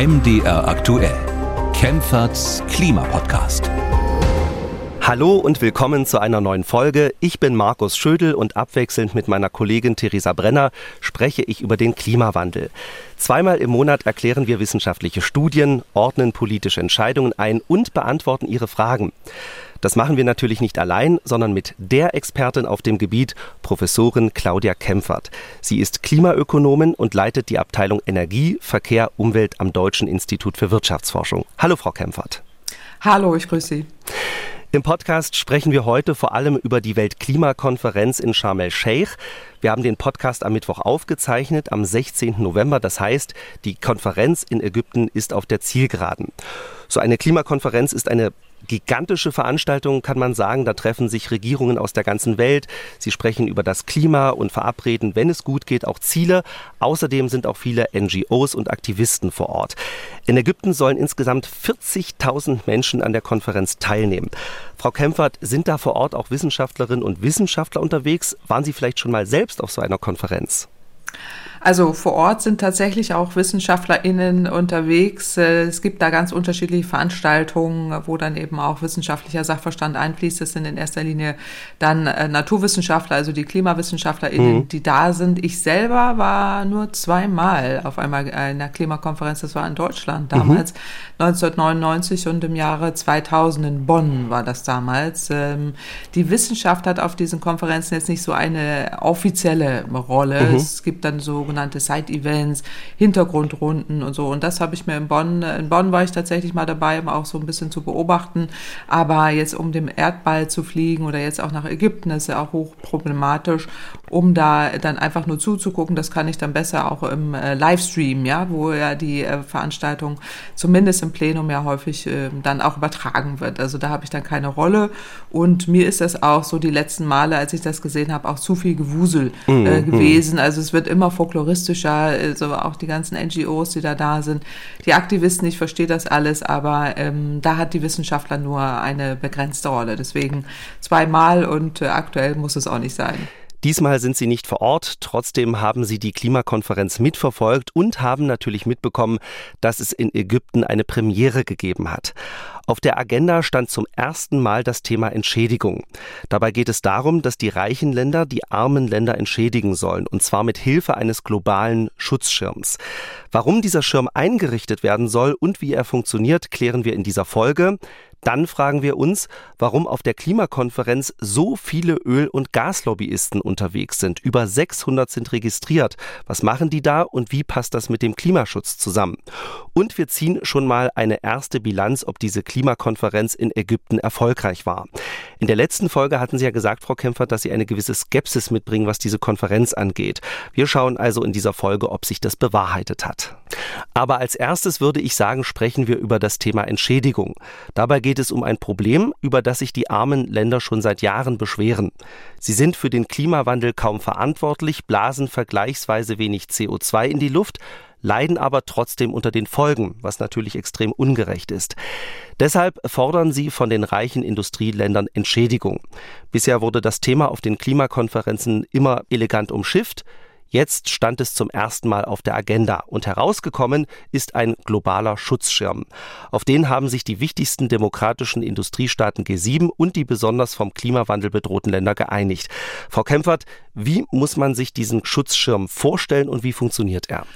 MDR aktuell. Kempferts Klimapodcast. Hallo und willkommen zu einer neuen Folge. Ich bin Markus Schödel und abwechselnd mit meiner Kollegin Theresa Brenner spreche ich über den Klimawandel. Zweimal im Monat erklären wir wissenschaftliche Studien, ordnen politische Entscheidungen ein und beantworten Ihre Fragen. Das machen wir natürlich nicht allein, sondern mit der Expertin auf dem Gebiet, Professorin Claudia Kempfert. Sie ist Klimaökonomin und leitet die Abteilung Energie, Verkehr, Umwelt am Deutschen Institut für Wirtschaftsforschung. Hallo, Frau Kempfert. Hallo, ich grüße Sie. Im Podcast sprechen wir heute vor allem über die Weltklimakonferenz in Sharm el-Sheikh. Wir haben den Podcast am Mittwoch aufgezeichnet, am 16. November. Das heißt, die Konferenz in Ägypten ist auf der Zielgeraden. So eine Klimakonferenz ist eine gigantische Veranstaltung, kann man sagen. Da treffen sich Regierungen aus der ganzen Welt. Sie sprechen über das Klima und verabreden, wenn es gut geht, auch Ziele. Außerdem sind auch viele NGOs und Aktivisten vor Ort. In Ägypten sollen insgesamt 40.000 Menschen an der Konferenz teilnehmen. Frau Kempfert, sind da vor Ort auch Wissenschaftlerinnen und Wissenschaftler unterwegs? Waren Sie vielleicht schon mal selbst auf so einer Konferenz? Also vor Ort sind tatsächlich auch WissenschaftlerInnen unterwegs. Äh, es gibt da ganz unterschiedliche Veranstaltungen, wo dann eben auch wissenschaftlicher Sachverstand einfließt. Das sind in erster Linie dann äh, Naturwissenschaftler, also die KlimawissenschaftlerInnen, mhm. die da sind. Ich selber war nur zweimal auf einmal in einer Klimakonferenz. Das war in Deutschland damals, mhm. 1999 und im Jahre 2000 in Bonn war das damals. Ähm, die Wissenschaft hat auf diesen Konferenzen jetzt nicht so eine offizielle Rolle. Mhm. Es gibt dann so sogenannte Side-Events, Hintergrundrunden und so. Und das habe ich mir in Bonn, in Bonn war ich tatsächlich mal dabei, um auch so ein bisschen zu beobachten. Aber jetzt um dem Erdball zu fliegen oder jetzt auch nach Ägypten, ist ja auch hochproblematisch, um da dann einfach nur zuzugucken. Das kann ich dann besser auch im äh, Livestream, ja, wo ja die äh, Veranstaltung zumindest im Plenum ja häufig äh, dann auch übertragen wird. Also da habe ich dann keine Rolle. Und mir ist das auch so die letzten Male, als ich das gesehen habe, auch zu viel Gewusel mhm, äh, mhm. gewesen. Also es wird immer Fokus folkloristischer, also auch die ganzen NGOs, die da da sind, die Aktivisten, ich verstehe das alles, aber ähm, da hat die Wissenschaftler nur eine begrenzte Rolle. Deswegen zweimal und äh, aktuell muss es auch nicht sein. Diesmal sind Sie nicht vor Ort, trotzdem haben Sie die Klimakonferenz mitverfolgt und haben natürlich mitbekommen, dass es in Ägypten eine Premiere gegeben hat. Auf der Agenda stand zum ersten Mal das Thema Entschädigung. Dabei geht es darum, dass die reichen Länder die armen Länder entschädigen sollen, und zwar mit Hilfe eines globalen Schutzschirms. Warum dieser Schirm eingerichtet werden soll und wie er funktioniert, klären wir in dieser Folge. Dann fragen wir uns, warum auf der Klimakonferenz so viele Öl- und Gaslobbyisten unterwegs sind. Über 600 sind registriert. Was machen die da und wie passt das mit dem Klimaschutz zusammen? Und wir ziehen schon mal eine erste Bilanz, ob diese Klimakonferenz in Ägypten erfolgreich war. In der letzten Folge hatten Sie ja gesagt, Frau Kämpfer, dass Sie eine gewisse Skepsis mitbringen, was diese Konferenz angeht. Wir schauen also in dieser Folge, ob sich das bewahrheitet hat. Aber als erstes würde ich sagen, sprechen wir über das Thema Entschädigung. Dabei geht es um ein Problem, über das sich die armen Länder schon seit Jahren beschweren. Sie sind für den Klimawandel kaum verantwortlich, blasen vergleichsweise wenig CO2 in die Luft, leiden aber trotzdem unter den Folgen, was natürlich extrem ungerecht ist. Deshalb fordern sie von den reichen Industrieländern Entschädigung. Bisher wurde das Thema auf den Klimakonferenzen immer elegant umschifft. Jetzt stand es zum ersten Mal auf der Agenda und herausgekommen ist ein globaler Schutzschirm. Auf den haben sich die wichtigsten demokratischen Industriestaaten G7 und die besonders vom Klimawandel bedrohten Länder geeinigt. Frau Kempfert, wie muss man sich diesen Schutzschirm vorstellen und wie funktioniert er?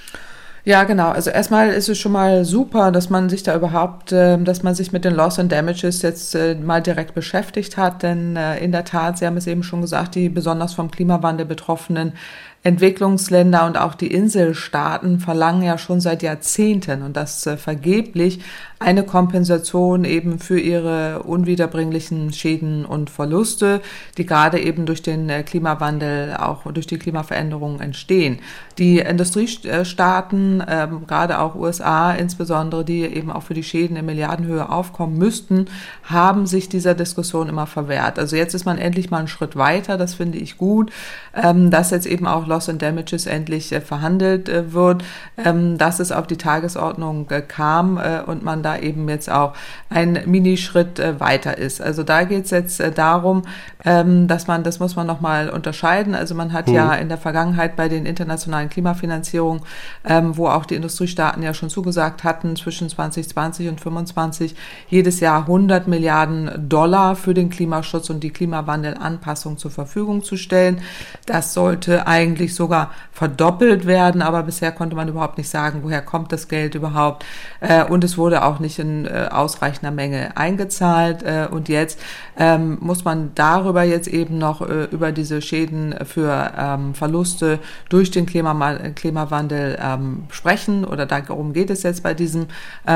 Ja, genau. Also erstmal ist es schon mal super, dass man sich da überhaupt, äh, dass man sich mit den Loss and Damages jetzt äh, mal direkt beschäftigt hat. Denn äh, in der Tat, Sie haben es eben schon gesagt, die besonders vom Klimawandel betroffenen Entwicklungsländer und auch die Inselstaaten verlangen ja schon seit Jahrzehnten und das äh, vergeblich eine Kompensation eben für ihre unwiederbringlichen Schäden und Verluste, die gerade eben durch den äh, Klimawandel, auch durch die Klimaveränderungen entstehen. Die Industriestaaten, äh, gerade auch USA insbesondere, die eben auch für die Schäden in Milliardenhöhe aufkommen müssten, haben sich dieser Diskussion immer verwehrt. Also jetzt ist man endlich mal einen Schritt weiter, das finde ich gut, ähm, dass jetzt eben auch Loss and Damages endlich äh, verhandelt äh, wird, ähm, dass es auf die Tagesordnung kam und man da eben jetzt auch ein Minischritt äh, weiter ist. Also da geht es jetzt äh, darum, ähm, dass man, das muss man nochmal unterscheiden. Also man hat mhm. ja in der Vergangenheit bei den internationalen Klimafinanzierungen, ähm, wo auch die Industriestaaten ja schon zugesagt hatten, zwischen 2020 und 2025 jedes Jahr 100 Milliarden Dollar für den Klimaschutz und die Klimawandelanpassung zur Verfügung zu stellen. Das sollte eigentlich sogar verdoppelt werden, aber bisher konnte man überhaupt nicht sagen, woher kommt das Geld überhaupt. Äh, und es wurde auch nicht in äh, ausreichender Menge eingezahlt. Äh, und jetzt ähm, muss man darüber jetzt eben noch über diese Schäden für ähm, Verluste durch den Klimawandel ähm, sprechen. Oder darum geht es jetzt bei diesem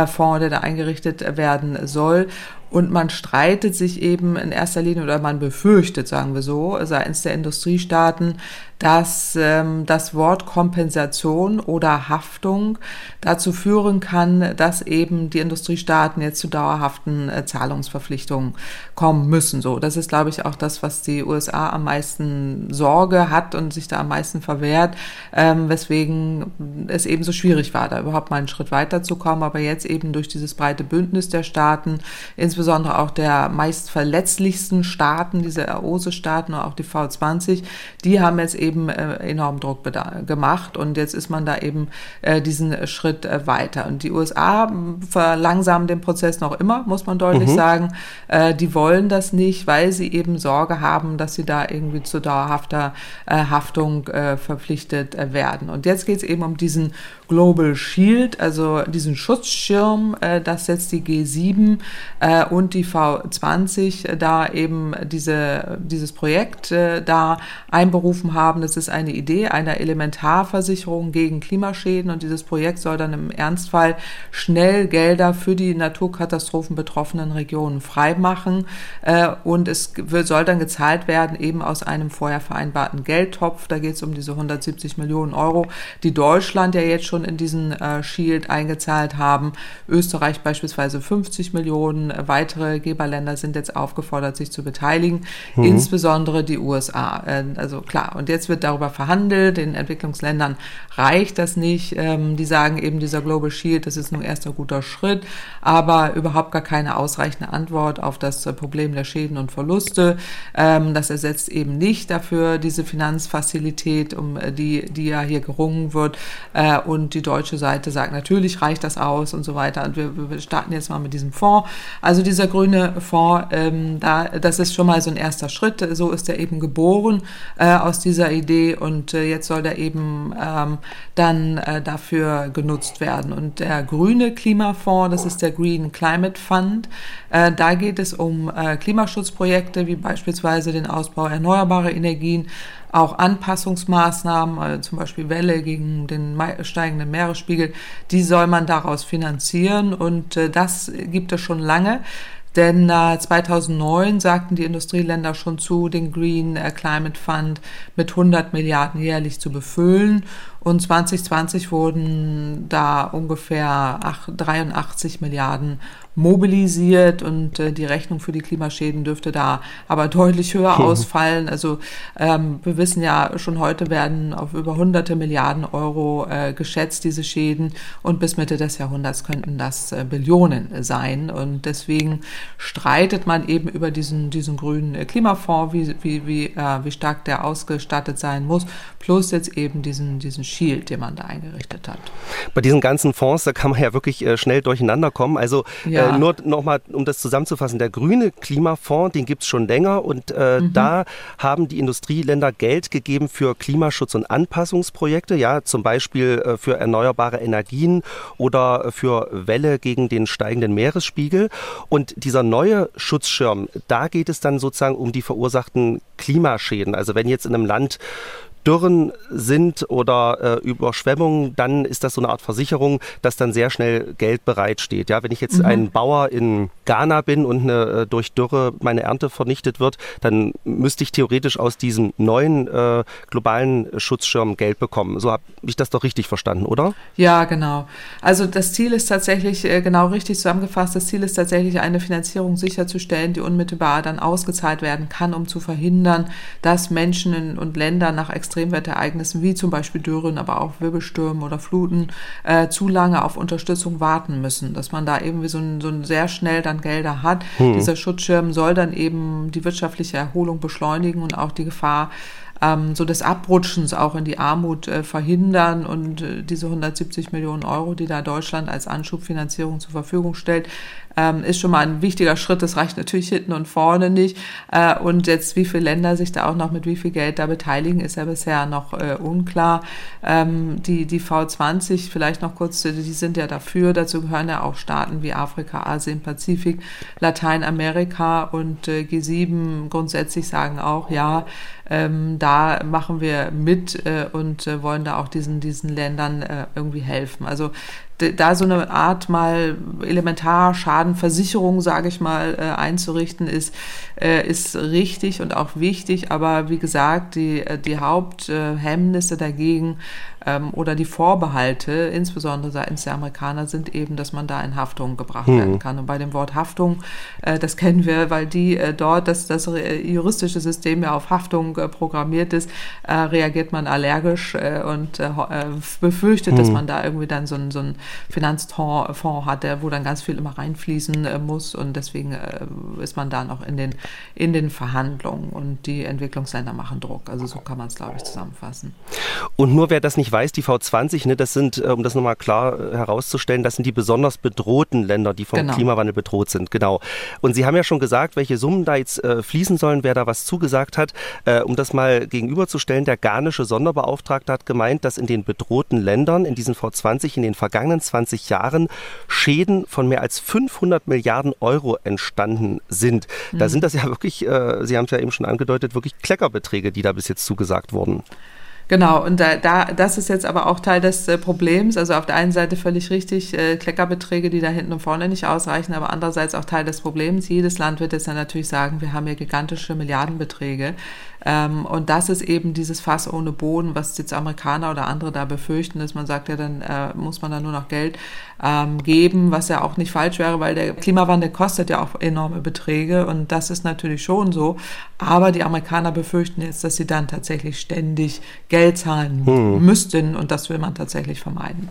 Fonds, der da eingerichtet werden soll. Und man streitet sich eben in erster Linie oder man befürchtet, sagen wir so, seitens der Industriestaaten, dass ähm, das Wort Kompensation oder Haftung dazu führen kann, dass eben die Industriestaaten jetzt zu dauerhaften äh, Zahlungsverpflichtungen kommen müssen. So, das ist, glaube ich, auch das, was die USA am meisten Sorge hat und sich da am meisten verwehrt, ähm, weswegen es eben so schwierig war, da überhaupt mal einen Schritt weiterzukommen. Aber jetzt eben durch dieses breite Bündnis der Staaten, insbesondere auch der meist verletzlichsten Staaten, diese AOSE-Staaten oder auch die V20, die haben jetzt eben äh, enorm Druck gemacht und jetzt ist man da eben äh, diesen Schritt äh, weiter. Und die USA verlangsamen den Prozess noch immer, muss man deutlich mhm. sagen. Äh, die wollen das nicht, weil sie eben Sorge haben, dass sie da irgendwie zu dauerhafter äh, Haftung äh, verpflichtet werden. Und jetzt geht es eben um diesen Global Shield, also diesen Schutzschirm, äh, dass jetzt die G7 äh, und die V20 da eben diese, dieses Projekt äh, da einberufen haben. Das ist eine Idee einer Elementarversicherung gegen Klimaschäden und dieses Projekt soll dann im Ernstfall schnell Gelder für die Naturkatastrophen betroffenen Regionen freimachen äh, und es soll dann gezahlt werden eben aus einem vorher vereinbarten Geldtopf. Da geht es um diese 170 Millionen Euro, die Deutschland ja jetzt schon schon in diesen äh, Shield eingezahlt haben. Österreich beispielsweise 50 Millionen. Weitere Geberländer sind jetzt aufgefordert, sich zu beteiligen, mhm. insbesondere die USA. Äh, also klar, und jetzt wird darüber verhandelt. In Entwicklungsländern reicht das nicht. Ähm, die sagen eben, dieser Global Shield, das ist nur erster guter Schritt, aber überhaupt gar keine ausreichende Antwort auf das äh, Problem der Schäden und Verluste. Ähm, das ersetzt eben nicht dafür diese Finanzfazilität, um äh, die, die ja hier gerungen wird. Äh, und und die deutsche Seite sagt, natürlich reicht das aus und so weiter. Und wir, wir starten jetzt mal mit diesem Fonds. Also dieser grüne Fonds, ähm, da, das ist schon mal so ein erster Schritt. So ist er eben geboren äh, aus dieser Idee und äh, jetzt soll er eben ähm, dann äh, dafür genutzt werden. Und der grüne Klimafonds, das ist der Green Climate Fund, äh, da geht es um äh, Klimaschutzprojekte wie beispielsweise den Ausbau erneuerbarer Energien, auch Anpassungsmaßnahmen, also zum Beispiel Welle gegen den steigenden Meeresspiegel, die soll man daraus finanzieren und äh, das gibt es schon lange. Denn äh, 2009 sagten die Industrieländer schon zu, den Green äh, Climate Fund mit 100 Milliarden jährlich zu befüllen. Und 2020 wurden da ungefähr 83 Milliarden mobilisiert und äh, die Rechnung für die Klimaschäden dürfte da aber deutlich höher hm. ausfallen. Also ähm, wir wissen ja, schon heute werden auf über hunderte Milliarden Euro äh, geschätzt, diese Schäden. Und bis Mitte des Jahrhunderts könnten das äh, Billionen sein. Und deswegen streitet man eben über diesen, diesen grünen äh, Klimafonds, wie, wie, wie, äh, wie stark der ausgestattet sein muss, plus jetzt eben diesen, diesen Shield, den man da eingerichtet hat. Bei diesen ganzen Fonds, da kann man ja wirklich äh, schnell durcheinander kommen. Also ja. Äh, nur nochmal, um das zusammenzufassen, der grüne Klimafonds, den gibt es schon länger und äh, mhm. da haben die Industrieländer Geld gegeben für Klimaschutz- und Anpassungsprojekte, ja, zum Beispiel äh, für erneuerbare Energien oder für Welle gegen den steigenden Meeresspiegel. Und dieser neue Schutzschirm, da geht es dann sozusagen um die verursachten Klimaschäden. Also wenn jetzt in einem Land Dürren sind oder äh, Überschwemmungen, dann ist das so eine Art Versicherung, dass dann sehr schnell Geld bereitsteht. Ja, wenn ich jetzt mhm. ein Bauer in Ghana bin und eine, äh, durch Dürre meine Ernte vernichtet wird, dann müsste ich theoretisch aus diesem neuen äh, globalen Schutzschirm Geld bekommen. So habe ich das doch richtig verstanden, oder? Ja, genau. Also das Ziel ist tatsächlich äh, genau richtig zusammengefasst. Das Ziel ist tatsächlich eine Finanzierung sicherzustellen, die unmittelbar dann ausgezahlt werden kann, um zu verhindern, dass Menschen in, und Länder nach Extremwetterereignissen wie zum Beispiel Dürren, aber auch Wirbelstürmen oder Fluten äh, zu lange auf Unterstützung warten müssen. Dass man da irgendwie so, ein, so ein sehr schnell dann Gelder hat. Hm. Dieser Schutzschirm soll dann eben die wirtschaftliche Erholung beschleunigen und auch die Gefahr ähm, so des Abrutschens auch in die Armut äh, verhindern. Und äh, diese 170 Millionen Euro, die da Deutschland als Anschubfinanzierung zur Verfügung stellt, ähm, ist schon mal ein wichtiger Schritt. Das reicht natürlich hinten und vorne nicht. Äh, und jetzt, wie viele Länder sich da auch noch mit wie viel Geld da beteiligen, ist ja bisher noch äh, unklar. Ähm, die, die V20, vielleicht noch kurz, die sind ja dafür. Dazu gehören ja auch Staaten wie Afrika, Asien, Pazifik, Lateinamerika und äh, G7 grundsätzlich sagen auch, ja, ähm, da machen wir mit äh, und äh, wollen da auch diesen, diesen Ländern äh, irgendwie helfen. Also da so eine Art mal Elementarschadenversicherung, sage ich mal, äh, einzurichten, ist, äh, ist richtig und auch wichtig. Aber wie gesagt, die, äh, die Haupthemmnisse dagegen ähm, oder die Vorbehalte, insbesondere seitens der Amerikaner, sind eben, dass man da in Haftung gebracht hm. werden kann. Und bei dem Wort Haftung, äh, das kennen wir, weil die äh, dort, das, das juristische System ja auf Haftung äh, programmiert ist, äh, reagiert man allergisch äh, und äh, befürchtet, hm. dass man da irgendwie dann so einen so Finanzfonds hat, der, wo dann ganz viel immer reinfließen muss. Und deswegen ist man da noch in den, in den Verhandlungen. Und die Entwicklungsländer machen Druck. Also so kann man es, glaube ich, zusammenfassen. Und nur wer das nicht weiß, die V20, ne, das sind, äh, um das nochmal klar äh, herauszustellen, das sind die besonders bedrohten Länder, die vom genau. Klimawandel bedroht sind. Genau. Und Sie haben ja schon gesagt, welche Summen da jetzt äh, fließen sollen, wer da was zugesagt hat. Äh, um das mal gegenüberzustellen, der ghanaische Sonderbeauftragte hat gemeint, dass in den bedrohten Ländern, in diesen V20, in den vergangenen 20 Jahren Schäden von mehr als 500 Milliarden Euro entstanden sind. Mhm. Da sind das ja wirklich, äh, Sie haben es ja eben schon angedeutet, wirklich Kleckerbeträge, die da bis jetzt zugesagt wurden. Genau, und da, da, das ist jetzt aber auch Teil des äh, Problems. Also auf der einen Seite völlig richtig, äh, Kleckerbeträge, die da hinten und vorne nicht ausreichen, aber andererseits auch Teil des Problems. Jedes Land wird jetzt dann natürlich sagen, wir haben hier gigantische Milliardenbeträge. Ähm, und das ist eben dieses Fass ohne Boden, was jetzt Amerikaner oder andere da befürchten, dass man sagt, ja, dann äh, muss man da nur noch Geld ähm, geben, was ja auch nicht falsch wäre, weil der Klimawandel kostet ja auch enorme Beträge und das ist natürlich schon so. Aber die Amerikaner befürchten jetzt, dass sie dann tatsächlich ständig Geld zahlen hm. müssten und das will man tatsächlich vermeiden.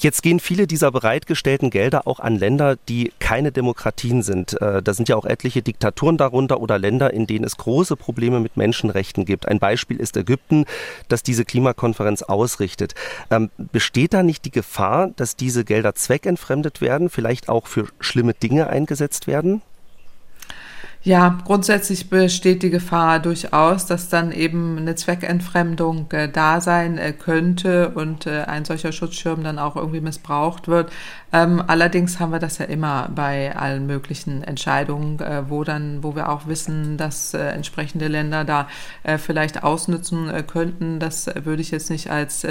Jetzt gehen viele dieser bereitgestellten Gelder auch an Länder, die keine Demokratien sind. Äh, da sind ja auch etliche Diktaturen darunter oder Länder, in denen es große Probleme mit Menschenrechten gibt. Ein Beispiel ist Ägypten, das diese Klimakonferenz ausrichtet. Ähm, besteht da nicht die Gefahr, dass diese Gelder zweckentfremdet werden, vielleicht auch für schlimme Dinge eingesetzt werden? Ja, grundsätzlich besteht die Gefahr durchaus, dass dann eben eine Zweckentfremdung äh, da sein äh, könnte und äh, ein solcher Schutzschirm dann auch irgendwie missbraucht wird. Ähm, allerdings haben wir das ja immer bei allen möglichen Entscheidungen, äh, wo dann, wo wir auch wissen, dass äh, entsprechende Länder da äh, vielleicht ausnutzen könnten. Das würde ich jetzt nicht als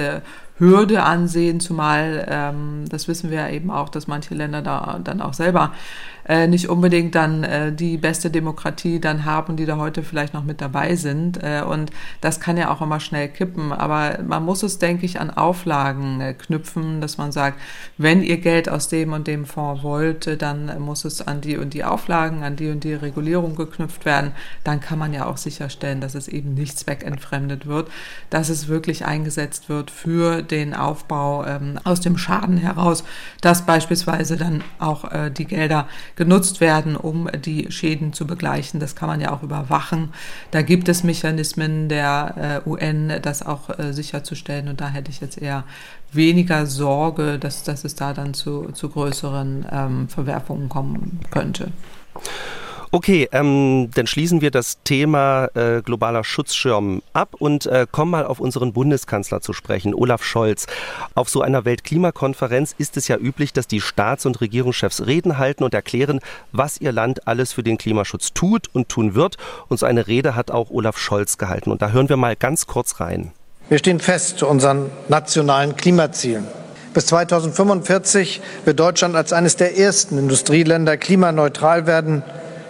Hürde ansehen, zumal ähm, das wissen wir ja eben auch, dass manche Länder da dann auch selber äh, nicht unbedingt dann äh, die beste Demokratie dann haben, die da heute vielleicht noch mit dabei sind. Äh, und das kann ja auch immer schnell kippen. Aber man muss es, denke ich, an Auflagen äh, knüpfen, dass man sagt, wenn ihr Geld aus dem und dem Fonds wollt, äh, dann muss es an die und die Auflagen, an die und die Regulierung geknüpft werden. Dann kann man ja auch sicherstellen, dass es eben nicht zweckentfremdet wird, dass es wirklich eingesetzt wird für den Aufbau ähm, aus dem Schaden heraus, dass beispielsweise dann auch äh, die Gelder genutzt werden, um die Schäden zu begleichen. Das kann man ja auch überwachen. Da gibt es Mechanismen der äh, UN, das auch äh, sicherzustellen. Und da hätte ich jetzt eher weniger Sorge, dass, dass es da dann zu, zu größeren ähm, Verwerfungen kommen könnte. Okay, ähm, dann schließen wir das Thema äh, globaler Schutzschirm ab und äh, kommen mal auf unseren Bundeskanzler zu sprechen, Olaf Scholz. Auf so einer Weltklimakonferenz ist es ja üblich, dass die Staats- und Regierungschefs Reden halten und erklären, was ihr Land alles für den Klimaschutz tut und tun wird. Und so eine Rede hat auch Olaf Scholz gehalten. Und da hören wir mal ganz kurz rein. Wir stehen fest zu unseren nationalen Klimazielen. Bis 2045 wird Deutschland als eines der ersten Industrieländer klimaneutral werden.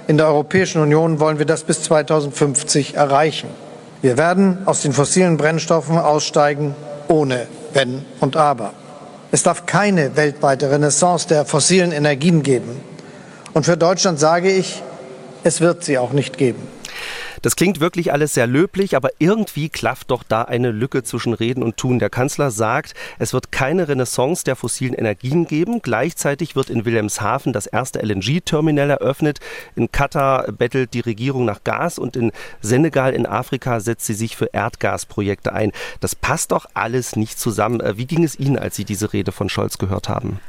In der Europäischen Union wollen wir das bis 2050 erreichen. Wir werden aus den fossilen Brennstoffen aussteigen, ohne Wenn und Aber. Es darf keine weltweite Renaissance der fossilen Energien geben. Und für Deutschland sage ich, es wird sie auch nicht geben. Das klingt wirklich alles sehr löblich, aber irgendwie klafft doch da eine Lücke zwischen Reden und Tun. Der Kanzler sagt, es wird keine Renaissance der fossilen Energien geben. Gleichzeitig wird in Wilhelmshaven das erste LNG-Terminal eröffnet. In Katar bettelt die Regierung nach Gas und in Senegal in Afrika setzt sie sich für Erdgasprojekte ein. Das passt doch alles nicht zusammen. Wie ging es Ihnen, als Sie diese Rede von Scholz gehört haben?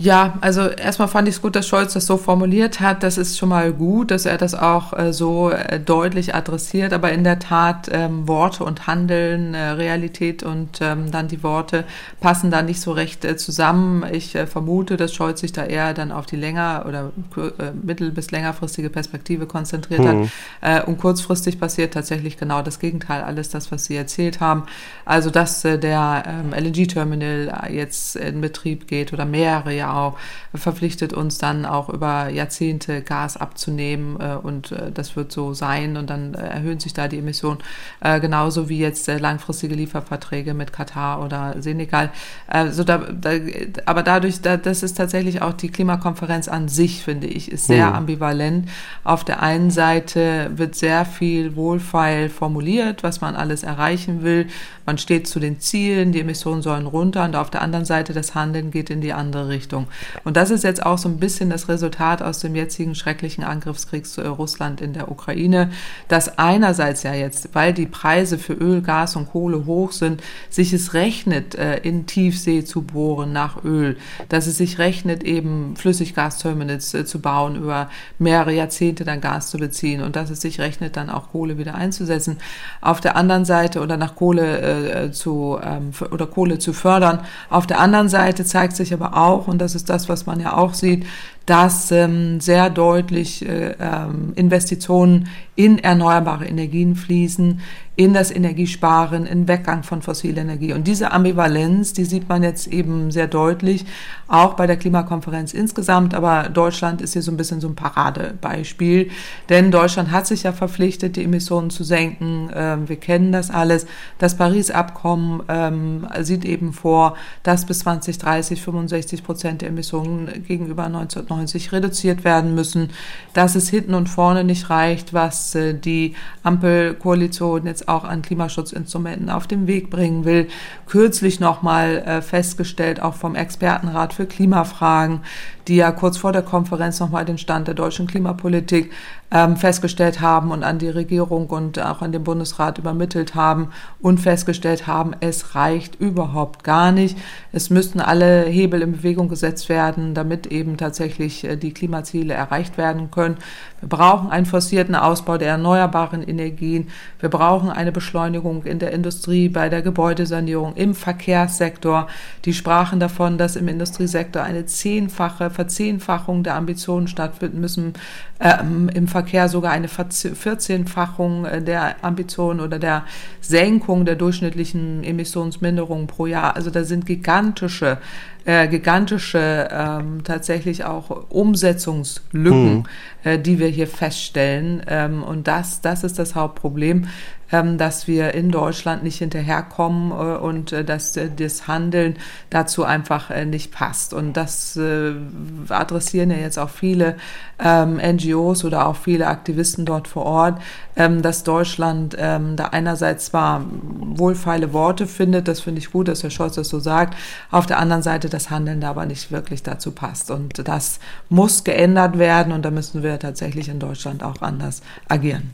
Ja, also erstmal fand ich es gut, dass Scholz das so formuliert hat. Das ist schon mal gut, dass er das auch äh, so äh, deutlich adressiert. Aber in der Tat, ähm, Worte und Handeln, äh, Realität und ähm, dann die Worte passen da nicht so recht äh, zusammen. Ich äh, vermute, dass Scholz sich da eher dann auf die länger- oder äh, mittel- bis längerfristige Perspektive konzentriert mhm. hat. und kurzfristig passiert tatsächlich genau das Gegenteil, alles das, was Sie erzählt haben. Also, dass der ähm, LNG-Terminal jetzt in Betrieb geht oder mehrere Jahre auch verpflichtet uns dann auch über Jahrzehnte Gas abzunehmen äh, und äh, das wird so sein und dann äh, erhöhen sich da die Emissionen genauso wie jetzt langfristige Lieferverträge mit Katar oder Senegal. Also da, da, aber dadurch, da, das ist tatsächlich auch die Klimakonferenz an sich, finde ich, ist sehr mhm. ambivalent. Auf der einen Seite wird sehr viel wohlfeil formuliert, was man alles erreichen will. Man steht zu den Zielen, die Emissionen sollen runter und auf der anderen Seite das Handeln geht in die andere Richtung. Richtung. Und das ist jetzt auch so ein bisschen das Resultat aus dem jetzigen schrecklichen Angriffskrieg zu Russland in der Ukraine, dass einerseits ja jetzt, weil die Preise für Öl, Gas und Kohle hoch sind, sich es rechnet, äh, in Tiefsee zu bohren nach Öl, dass es sich rechnet, eben Flüssiggasterminals äh, zu bauen, über mehrere Jahrzehnte dann Gas zu beziehen und dass es sich rechnet, dann auch Kohle wieder einzusetzen. Auf der anderen Seite oder nach Kohle äh, zu ähm, oder Kohle zu fördern. Auf der anderen Seite zeigt sich aber auch, und das das ist das, was man ja auch sieht, dass ähm, sehr deutlich äh, ähm, Investitionen in erneuerbare Energien fließen, in das Energiesparen, in Weggang von fossiler Energie. Und diese Ambivalenz, die sieht man jetzt eben sehr deutlich, auch bei der Klimakonferenz insgesamt. Aber Deutschland ist hier so ein bisschen so ein Paradebeispiel, denn Deutschland hat sich ja verpflichtet, die Emissionen zu senken. Ähm, wir kennen das alles. Das Paris-Abkommen ähm, sieht eben vor, dass bis 2030 65 Prozent der Emissionen gegenüber 1990 reduziert werden müssen, dass es hinten und vorne nicht reicht, was äh, die Ampelkoalition jetzt auch an Klimaschutzinstrumenten auf den Weg bringen will. Kürzlich nochmal äh, festgestellt, auch vom Expertenrat für Klimafragen, die ja kurz vor der Konferenz nochmal den Stand der deutschen Klimapolitik ähm, festgestellt haben und an die Regierung und auch an den Bundesrat übermittelt haben und festgestellt haben, es reicht überhaupt gar nicht. Es müssten alle Hebel in Bewegung gesetzt werden, damit eben tatsächlich äh, die Klimaziele erreicht werden können. Wir brauchen einen forcierten Ausbau der erneuerbaren Energien. Wir brauchen eine Beschleunigung in der Industrie, bei der Gebäudesanierung, im Verkehrssektor. Die sprachen davon, dass im Industriesektor eine zehnfache Verzehnfachung der Ambitionen stattfinden müssen, ähm, im Verkehr sogar eine Vierzehnfachung äh, der Ambitionen oder der Senkung der durchschnittlichen Emissionsminderung pro Jahr. Also da sind gigantische äh, gigantische ähm, tatsächlich auch Umsetzungslücken, mhm. äh, die wir hier feststellen. Ähm, und das, das ist das Hauptproblem, ähm, dass wir in Deutschland nicht hinterherkommen äh, und äh, dass äh, das Handeln dazu einfach äh, nicht passt. Und das äh, adressieren ja jetzt auch viele ähm, NGOs oder auch viele Aktivisten dort vor Ort, ähm, dass Deutschland ähm, da einerseits zwar wohlfeile Worte findet, das finde ich gut, dass Herr Scholz das so sagt, auf der anderen Seite das Handeln da aber nicht wirklich dazu passt. Und das muss geändert werden und da müssen wir tatsächlich in Deutschland auch anders agieren.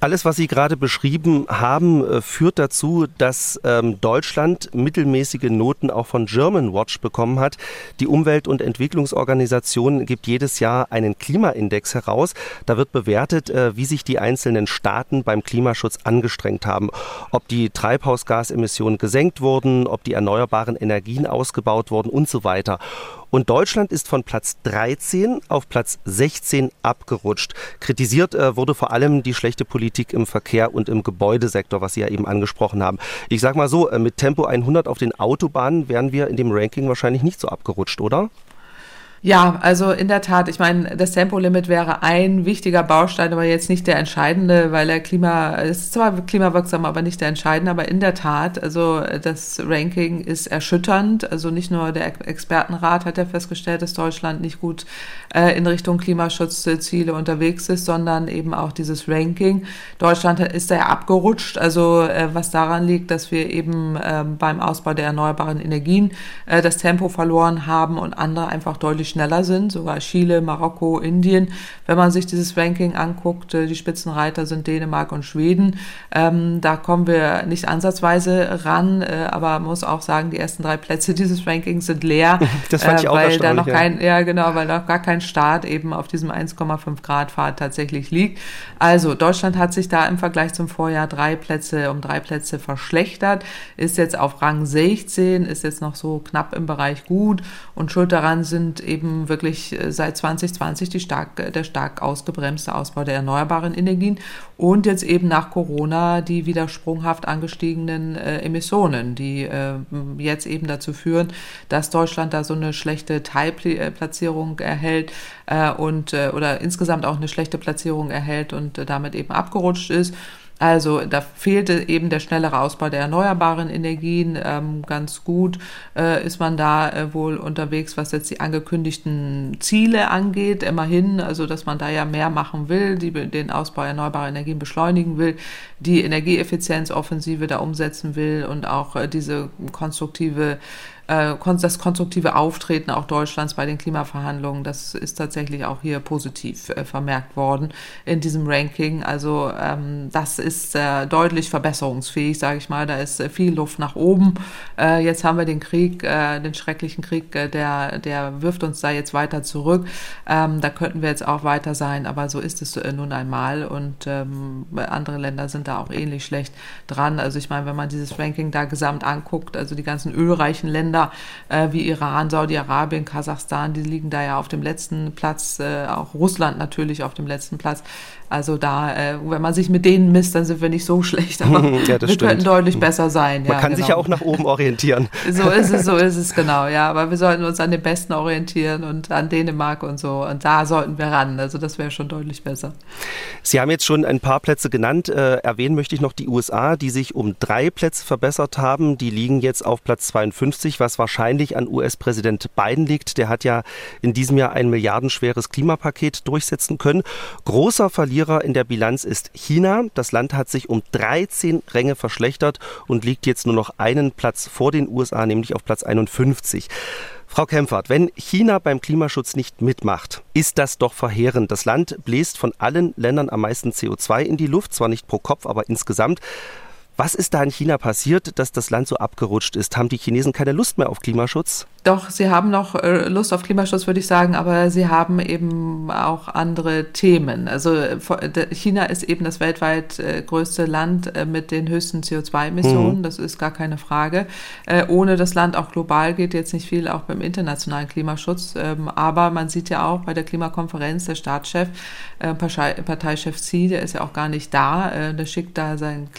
Alles, was Sie gerade beschrieben haben, äh, führt dazu, dass ähm, Deutschland mittelmäßige Noten auch von German Watch bekommen hat. Die Umwelt- und Entwicklungsorganisation gibt jedes Jahr einen Klimaindex heraus. Da wird bewertet, äh, wie sich die einzelnen Staaten beim Klimaschutz angestrengt haben. Ob die Treibhausgasemissionen gesenkt wurden, ob die erneuerbaren Energien ausgebaut wurden und so weiter. Und Deutschland ist von Platz 13 auf Platz 16 abgerutscht. Kritisiert äh, wurde vor allem die schlechte Politik im Verkehr und im Gebäudesektor, was Sie ja eben angesprochen haben. Ich sage mal so, äh, mit Tempo 100 auf den Autobahnen wären wir in dem Ranking wahrscheinlich nicht so abgerutscht, oder? Ja, also in der Tat, ich meine, das Tempolimit wäre ein wichtiger Baustein, aber jetzt nicht der entscheidende, weil der Klima, es ist zwar klimawirksam, aber nicht der entscheidende, aber in der Tat, also das Ranking ist erschütternd. Also nicht nur der Expertenrat hat ja festgestellt, dass Deutschland nicht gut äh, in Richtung Klimaschutzziele unterwegs ist, sondern eben auch dieses Ranking. Deutschland ist da ja abgerutscht, also äh, was daran liegt, dass wir eben äh, beim Ausbau der erneuerbaren Energien äh, das Tempo verloren haben und andere einfach deutlich schneller sind, sogar Chile, Marokko, Indien. Wenn man sich dieses Ranking anguckt, die Spitzenreiter sind Dänemark und Schweden. Ähm, da kommen wir nicht ansatzweise ran, äh, aber man muss auch sagen, die ersten drei Plätze dieses Rankings sind leer, das fand ich auch weil da noch kein, ja genau, weil noch gar kein Staat eben auf diesem 1,5 Grad Pfad tatsächlich liegt. Also Deutschland hat sich da im Vergleich zum Vorjahr drei Plätze um drei Plätze verschlechtert, ist jetzt auf Rang 16, ist jetzt noch so knapp im Bereich gut und schuld daran sind eben wirklich äh, seit 2020 die stark, der stark ausgebremste Ausbau der erneuerbaren Energien und jetzt eben nach Corona die wieder sprunghaft angestiegenen äh, Emissionen, die äh, jetzt eben dazu führen, dass Deutschland da so eine schlechte Teilplatzierung erhält äh, und äh, oder insgesamt auch eine schlechte Platzierung erhält und äh, damit eben abgerutscht ist. Also da fehlte eben der schnellere Ausbau der erneuerbaren Energien. Ähm, ganz gut äh, ist man da äh, wohl unterwegs, was jetzt die angekündigten Ziele angeht. Immerhin, also dass man da ja mehr machen will, die, den Ausbau erneuerbarer Energien beschleunigen will, die Energieeffizienzoffensive da umsetzen will und auch äh, diese konstruktive äh, das konstruktive Auftreten auch Deutschlands bei den Klimaverhandlungen, das ist tatsächlich auch hier positiv äh, vermerkt worden in diesem Ranking. Also ähm, das ist äh, deutlich verbesserungsfähig, sage ich mal. Da ist äh, viel Luft nach oben. Äh, jetzt haben wir den Krieg, den schrecklichen Krieg, der, der wirft uns da jetzt weiter zurück. Ähm, da könnten wir jetzt auch weiter sein, aber so ist es nun einmal. Und ähm, andere Länder sind da auch ähnlich schlecht dran. Also ich meine, wenn man dieses Ranking da gesamt anguckt, also die ganzen ölreichen Länder, Länder äh, wie Iran, Saudi-Arabien, Kasachstan, die liegen da ja auf dem letzten Platz, äh, auch Russland natürlich auf dem letzten Platz. Also da, äh, wenn man sich mit denen misst, dann sind wir nicht so schlecht, aber ja, wir stimmt. könnten deutlich besser sein. Man ja, kann genau. sich ja auch nach oben orientieren. so ist es, so ist es genau, ja. Aber wir sollten uns an den Besten orientieren und an Dänemark und so. Und da sollten wir ran. Also das wäre schon deutlich besser. Sie haben jetzt schon ein paar Plätze genannt. Äh, erwähnen möchte ich noch die USA, die sich um drei Plätze verbessert haben. Die liegen jetzt auf Platz 52, was wahrscheinlich an US-Präsident Biden liegt. Der hat ja in diesem Jahr ein milliardenschweres Klimapaket durchsetzen können. Großer Verlierer Verlierer in der Bilanz ist China. Das Land hat sich um 13 Ränge verschlechtert und liegt jetzt nur noch einen Platz vor den USA, nämlich auf Platz 51. Frau Kempfert, wenn China beim Klimaschutz nicht mitmacht, ist das doch verheerend. Das Land bläst von allen Ländern am meisten CO2 in die Luft, zwar nicht pro Kopf, aber insgesamt. Was ist da in China passiert, dass das Land so abgerutscht ist? Haben die Chinesen keine Lust mehr auf Klimaschutz? Doch, sie haben noch äh, Lust auf Klimaschutz, würde ich sagen, aber sie haben eben auch andere Themen. Also China ist eben das weltweit äh, größte Land äh, mit den höchsten CO2-Emissionen, mhm. das ist gar keine Frage. Ohne das Land auch global geht jetzt nicht viel, auch beim internationalen Klimaschutz. Ähm, aber man sieht ja auch bei der Klimakonferenz, der Staatschef, Parteichef Xi, der ist ja auch gar nicht da, der schickt da seinen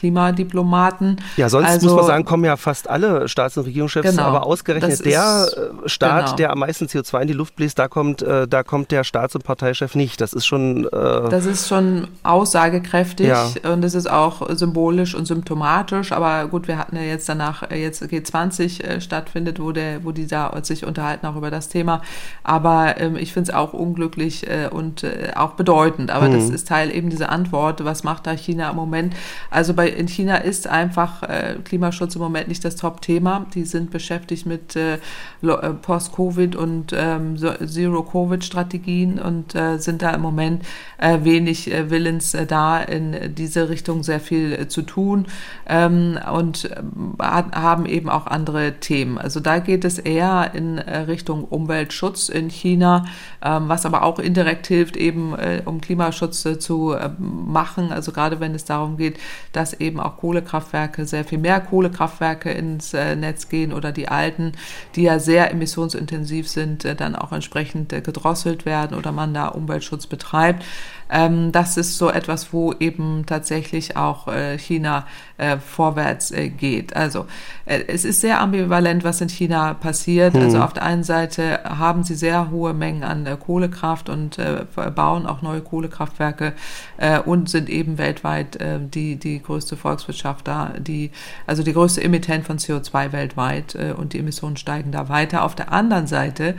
Klimadiplomaten. Ja, sonst also, muss man sagen, kommen ja fast alle Staats- und Regierungschefs, genau, aber ausgerechnet der Staat, genau. der am meisten CO2 in die Luft bläst, da kommt, äh, da kommt der Staats- und Parteichef nicht. Das ist schon. Äh das ist schon aussagekräftig ja. und es ist auch symbolisch und symptomatisch. Aber gut, wir hatten ja jetzt danach äh, jetzt G20 äh, stattfindet, wo der, wo die da sich unterhalten auch über das Thema. Aber ähm, ich finde es auch unglücklich äh, und äh, auch bedeutend. Aber mhm. das ist Teil eben dieser Antwort. Was macht da China im Moment? Also bei in China ist einfach Klimaschutz im Moment nicht das Top-Thema. Die sind beschäftigt mit äh, Post-Covid und ähm, Zero-Covid-Strategien und äh, sind da im Moment äh, wenig äh, willens äh, da in diese Richtung sehr viel äh, zu tun ähm, und äh, haben eben auch andere Themen. Also da geht es eher in äh, Richtung Umweltschutz in China, ähm, was aber auch indirekt hilft, eben äh, um Klimaschutz äh, zu äh, machen. Also gerade wenn es darum geht, dass eben auch Kohlekraftwerke Kohlekraftwerke sehr viel mehr Kohlekraftwerke ins äh, Netz gehen oder die alten, die ja sehr emissionsintensiv sind, äh, dann auch entsprechend äh, gedrosselt werden oder man da Umweltschutz betreibt. Ähm, das ist so etwas, wo eben tatsächlich auch äh, China äh, vorwärts äh, geht. Also äh, es ist sehr ambivalent, was in China passiert. Also, mhm. Also auf der einen Seite haben sie sehr hohe Mengen an äh, Kohlekraft und äh, bauen auch neue Kohlekraftwerke und sind eben weltweit die, die größte Volkswirtschaft da, die, also die größte Emittent von CO2 weltweit und die Emissionen steigen da weiter. Auf der anderen Seite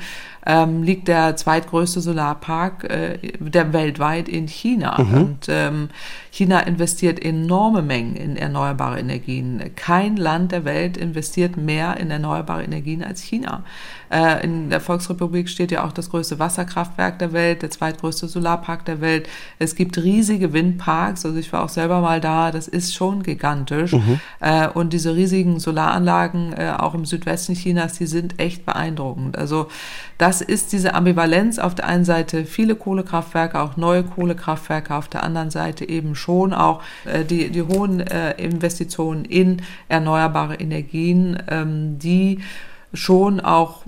ähm, liegt der zweitgrößte Solarpark der weltweit in China. Mhm. Und ähm, China investiert enorme Mengen in erneuerbare Energien. Kein Land der Welt investiert mehr in erneuerbare Energien als China. Äh, in der Volksrepublik steht ja auch das größte Wasserkraftwerk der Welt, der zweitgrößte Solarpark der Welt. Es gibt riesige Windparks, also ich war auch selber mal da, das ist schon gigantisch. Mhm. Äh, und diese riesigen Solaranlagen, äh, auch im Südwesten Chinas, die sind echt beeindruckend. Also das ist diese Ambivalenz auf der einen Seite viele Kohlekraftwerke, auch neue Kohlekraftwerke, auf der anderen Seite eben schon auch die, die hohen Investitionen in erneuerbare Energien, ähm, die schon auch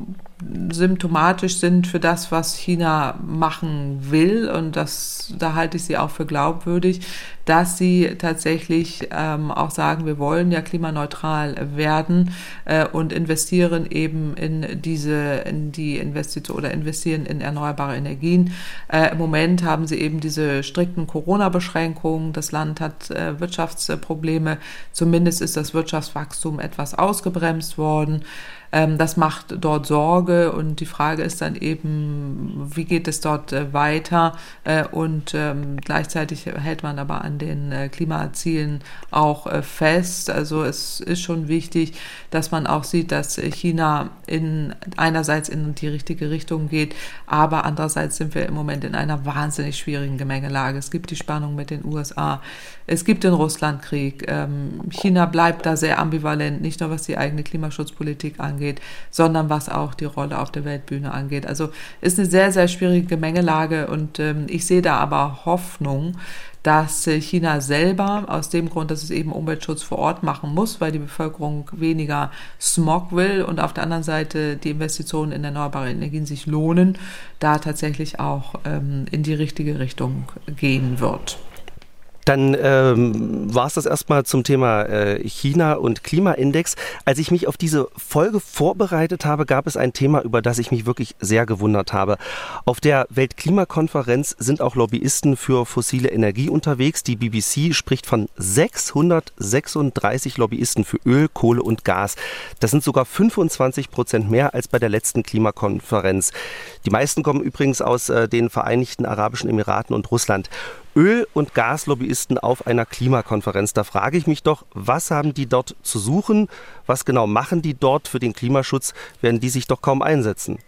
symptomatisch sind für das, was China machen will. Und das, da halte ich sie auch für glaubwürdig, dass sie tatsächlich ähm, auch sagen, wir wollen ja klimaneutral werden äh, und investieren eben in diese, in die Investition oder investieren in erneuerbare Energien. Äh, Im Moment haben sie eben diese strikten Corona-Beschränkungen. Das Land hat äh, Wirtschaftsprobleme. Zumindest ist das Wirtschaftswachstum etwas ausgebremst worden. Ähm, das macht dort Sorge und die Frage ist dann eben, wie geht es dort äh, weiter äh, und ähm, gleichzeitig hält man aber an den äh, Klimazielen auch fest. Also es ist schon wichtig, dass man auch sieht, dass China in einerseits in die richtige Richtung geht, aber andererseits sind wir im Moment in einer wahnsinnig schwierigen Gemengelage. Es gibt die Spannung mit den USA, es gibt den Russlandkrieg. Ähm, China bleibt da sehr ambivalent, nicht nur was die eigene Klimaschutzpolitik angeht, sondern was auch die Rolle auf der Weltbühne angeht. Also ist eine sehr, sehr schwierige Gemengelage und ähm, ich sehe da aber Hoffnung, dass äh, China selber aus dem Grund, dass es eben Umweltschutz vor Ort machen muss, weil die Bevölkerung weniger Smog will und auf der anderen Seite die Investitionen in erneuerbare Energien sich lohnen, da tatsächlich auch ähm, in die richtige Richtung gehen wird. Dann ähm, war es das erstmal zum Thema äh, China und Klimaindex. Als ich mich auf diese Folge vorbereitet habe, gab es ein Thema, über das ich mich wirklich sehr gewundert habe. Auf der Weltklimakonferenz sind auch Lobbyisten für fossile Energie unterwegs. Die BBC spricht von 636 Lobbyisten für Öl, Kohle und Gas. Das sind sogar 25 Prozent mehr als bei der letzten Klimakonferenz. Die meisten kommen übrigens aus äh, den Vereinigten Arabischen Emiraten und Russland. Öl- und Gaslobbyisten auf einer Klimakonferenz. Da frage ich mich doch, was haben die dort zu suchen? Was genau machen die dort für den Klimaschutz? Werden die sich doch kaum einsetzen?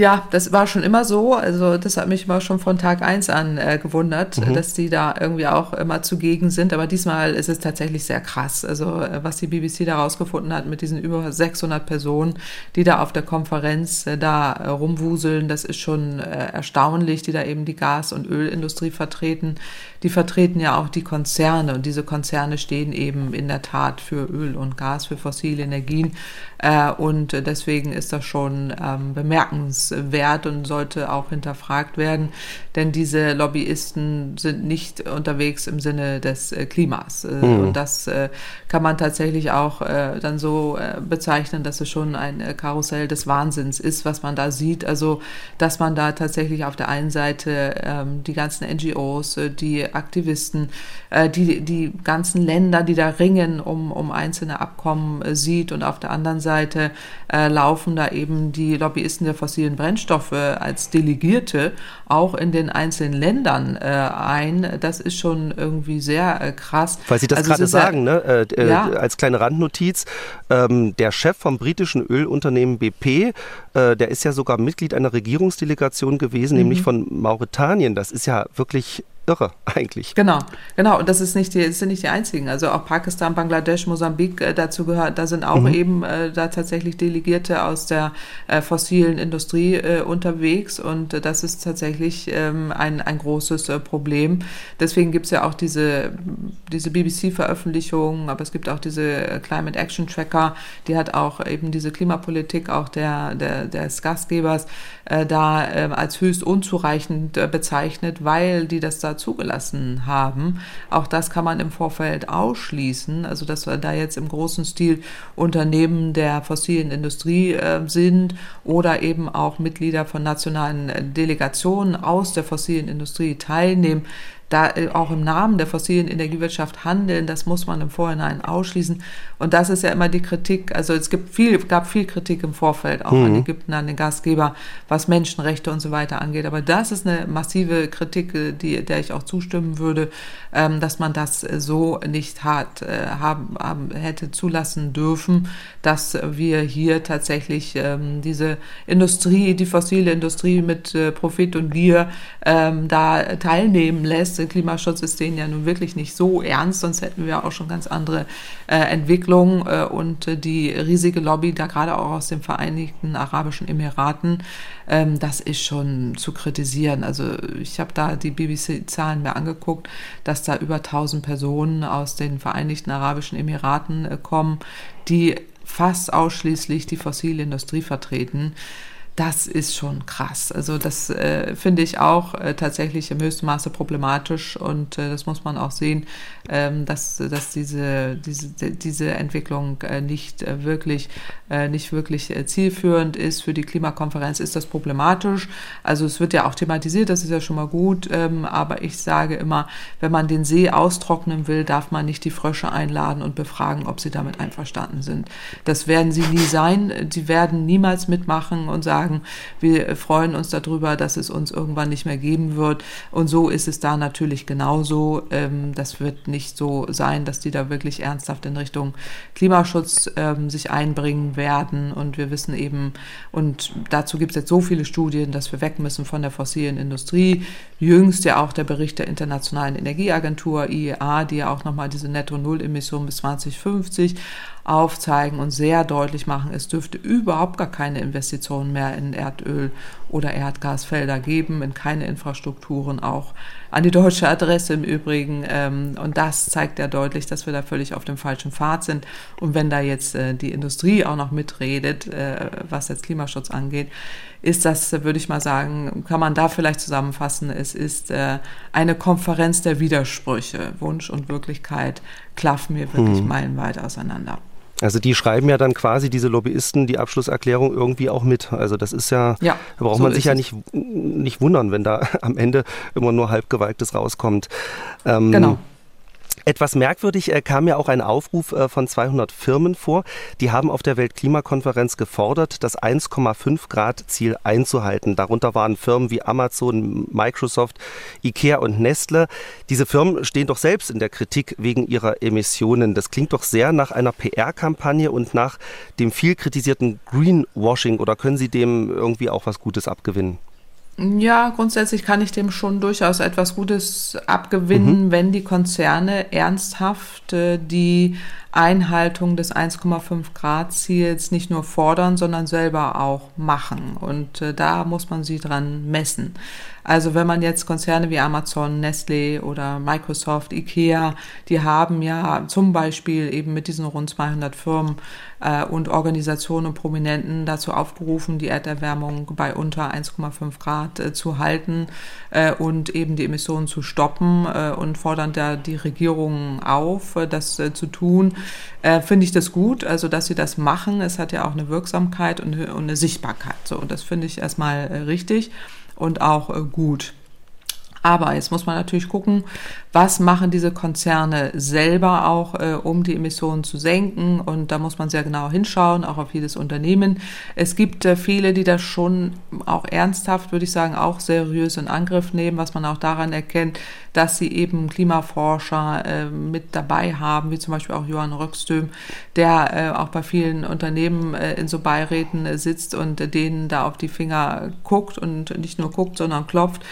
Ja, das war schon immer so. Also das hat mich mal schon von Tag eins an äh, gewundert, mhm. dass die da irgendwie auch immer zugegen sind. Aber diesmal ist es tatsächlich sehr krass. Also äh, was die BBC da rausgefunden hat mit diesen über 600 Personen, die da auf der Konferenz äh, da äh, rumwuseln, das ist schon äh, erstaunlich, die da eben die Gas- und Ölindustrie vertreten. Die vertreten ja auch die Konzerne und diese Konzerne stehen eben in der Tat für Öl und Gas, für fossile Energien. Und deswegen ist das schon ähm, bemerkenswert und sollte auch hinterfragt werden, denn diese Lobbyisten sind nicht unterwegs im Sinne des äh, Klimas. Äh, mhm. Und das kann man tatsächlich auch dann so bezeichnen, dass es schon ein Karussell des Wahnsinns ist, was man da sieht. Also, dass man da tatsächlich auf der einen Seite ähm, die ganzen NGOs, die Aktivisten, die, die ganzen Länder, die da ringen um, um einzelne Abkommen sieht und auf der anderen Seite äh, laufen da eben die Lobbyisten der fossilen Brennstoffe als Delegierte auch in den einzelnen Ländern äh, ein. Das ist schon irgendwie sehr äh, krass. Weil Sie das also gerade sagen, ne? Äh, äh, ja. als kleine Randnotiz, ähm, der Chef vom britischen Ölunternehmen BP, äh, der ist ja sogar Mitglied einer Regierungsdelegation gewesen, mhm. nämlich von Mauretanien. Das ist ja wirklich irre eigentlich. Genau, genau. Und das ist nicht die, das sind nicht die einzigen. Also auch Pakistan, Bangladesch, Mosambik äh, dazu gehört. Da sind auch mhm. eben äh, da tatsächlich Delegierte aus der äh, fossilen Industrie äh, unterwegs. Und äh, das ist tatsächlich ähm, ein, ein großes äh, Problem. Deswegen gibt es ja auch diese, diese BBC-Veröffentlichung, aber es gibt auch diese Climate Action Tracker, die hat auch eben diese Klimapolitik auch der, der, des Gastgebers äh, da äh, als höchst unzureichend äh, bezeichnet, weil die das da zugelassen haben. Auch das kann man im Vorfeld ausschließen, also dass wir da jetzt im großen Stil Unternehmen der fossilen Industrie äh, sind oder eben auch Mitglieder von nationalen Delegationen aus der fossilen Industrie teilnehmen da äh, auch im Namen der fossilen Energiewirtschaft handeln, das muss man im Vorhinein ausschließen. Und das ist ja immer die Kritik, also es gibt viel, gab viel Kritik im Vorfeld auch mhm. an Ägypten, an den Gastgeber, was Menschenrechte und so weiter angeht. Aber das ist eine massive Kritik, äh, die, der ich auch zustimmen würde, ähm, dass man das äh, so nicht hat, haben, haben, hätte zulassen dürfen, dass wir hier tatsächlich ähm, diese Industrie, die fossile Industrie mit Profit und Gier ähm, da teilnehmen lässt Klimaschutz ist denen ja nun wirklich nicht so ernst, sonst hätten wir auch schon ganz andere äh, Entwicklungen äh, und äh, die riesige Lobby da gerade auch aus den Vereinigten Arabischen Emiraten, ähm, das ist schon zu kritisieren. Also ich habe da die BBC-Zahlen mir angeguckt, dass da über 1000 Personen aus den Vereinigten Arabischen Emiraten äh, kommen, die fast ausschließlich die fossile Industrie vertreten das ist schon krass. Also das äh, finde ich auch äh, tatsächlich im höchsten Maße problematisch und äh, das muss man auch sehen, dass, dass diese, diese, diese Entwicklung äh, nicht äh, wirklich, äh, nicht wirklich zielführend ist. Für die Klimakonferenz ist das problematisch. Also es wird ja auch thematisiert, das ist ja schon mal gut, ähm, aber ich sage immer, wenn man den See austrocknen will, darf man nicht die Frösche einladen und befragen, ob sie damit einverstanden sind. Das werden sie nie sein. Die werden niemals mitmachen und sagen, sagen, wir freuen uns darüber, dass es uns irgendwann nicht mehr geben wird. Und so ist es da natürlich genauso. Ähm, das wird nicht so sein, dass die da wirklich ernsthaft in Richtung Klimaschutz ähm, sich einbringen werden. Und wir wissen eben, und dazu gibt es jetzt so viele Studien, dass wir weg müssen von der fossilen Industrie. Jüngst ja auch der Bericht der Internationalen Energieagentur IEA, die ja auch nochmal diese Netto-Null-Emission bis 2050 aufzeigen und sehr deutlich machen, es dürfte überhaupt gar keine Investitionen mehr in Erdöl oder Erdgasfelder geben, in keine Infrastrukturen, auch an die deutsche Adresse im Übrigen. Ähm, und das zeigt ja deutlich, dass wir da völlig auf dem falschen Pfad sind. Und wenn da jetzt äh, die Industrie auch noch mitredet, äh, was jetzt Klimaschutz angeht, ist das, würde ich mal sagen, kann man da vielleicht zusammenfassen, es ist äh, eine Konferenz der Widersprüche. Wunsch und Wirklichkeit klaffen hier wirklich hm. meilenweit auseinander. Also die schreiben ja dann quasi diese Lobbyisten die Abschlusserklärung irgendwie auch mit. Also das ist ja, ja da braucht so man sich ja nicht, nicht wundern, wenn da am Ende immer nur halbgewalktes rauskommt. Ähm, genau. Etwas merkwürdig äh, kam ja auch ein Aufruf äh, von 200 Firmen vor. Die haben auf der Weltklimakonferenz gefordert, das 1,5 Grad Ziel einzuhalten. Darunter waren Firmen wie Amazon, Microsoft, Ikea und Nestle. Diese Firmen stehen doch selbst in der Kritik wegen ihrer Emissionen. Das klingt doch sehr nach einer PR-Kampagne und nach dem viel kritisierten Greenwashing. Oder können Sie dem irgendwie auch was Gutes abgewinnen? Ja, grundsätzlich kann ich dem schon durchaus etwas Gutes abgewinnen, mhm. wenn die Konzerne ernsthaft äh, die Einhaltung des 1,5 Grad Ziels nicht nur fordern, sondern selber auch machen. Und äh, da muss man sie dran messen. Also wenn man jetzt Konzerne wie Amazon, Nestle oder Microsoft, Ikea, die haben ja zum Beispiel eben mit diesen rund 200 Firmen äh, und Organisationen und Prominenten dazu aufgerufen, die Erderwärmung bei unter 1,5 Grad äh, zu halten äh, und eben die Emissionen zu stoppen äh, und fordern da die Regierungen auf, äh, das äh, zu tun äh, finde ich das gut, also dass sie das machen. Es hat ja auch eine Wirksamkeit und, und eine Sichtbarkeit. So, und das finde ich erstmal äh, richtig und auch äh, gut. Aber jetzt muss man natürlich gucken, was machen diese Konzerne selber auch, äh, um die Emissionen zu senken. Und da muss man sehr genau hinschauen, auch auf jedes Unternehmen. Es gibt äh, viele, die das schon auch ernsthaft, würde ich sagen, auch seriös in Angriff nehmen, was man auch daran erkennt, dass sie eben Klimaforscher äh, mit dabei haben, wie zum Beispiel auch Johann Röckstöm, der äh, auch bei vielen Unternehmen äh, in so Beiräten äh, sitzt und denen da auf die Finger guckt und nicht nur guckt, sondern klopft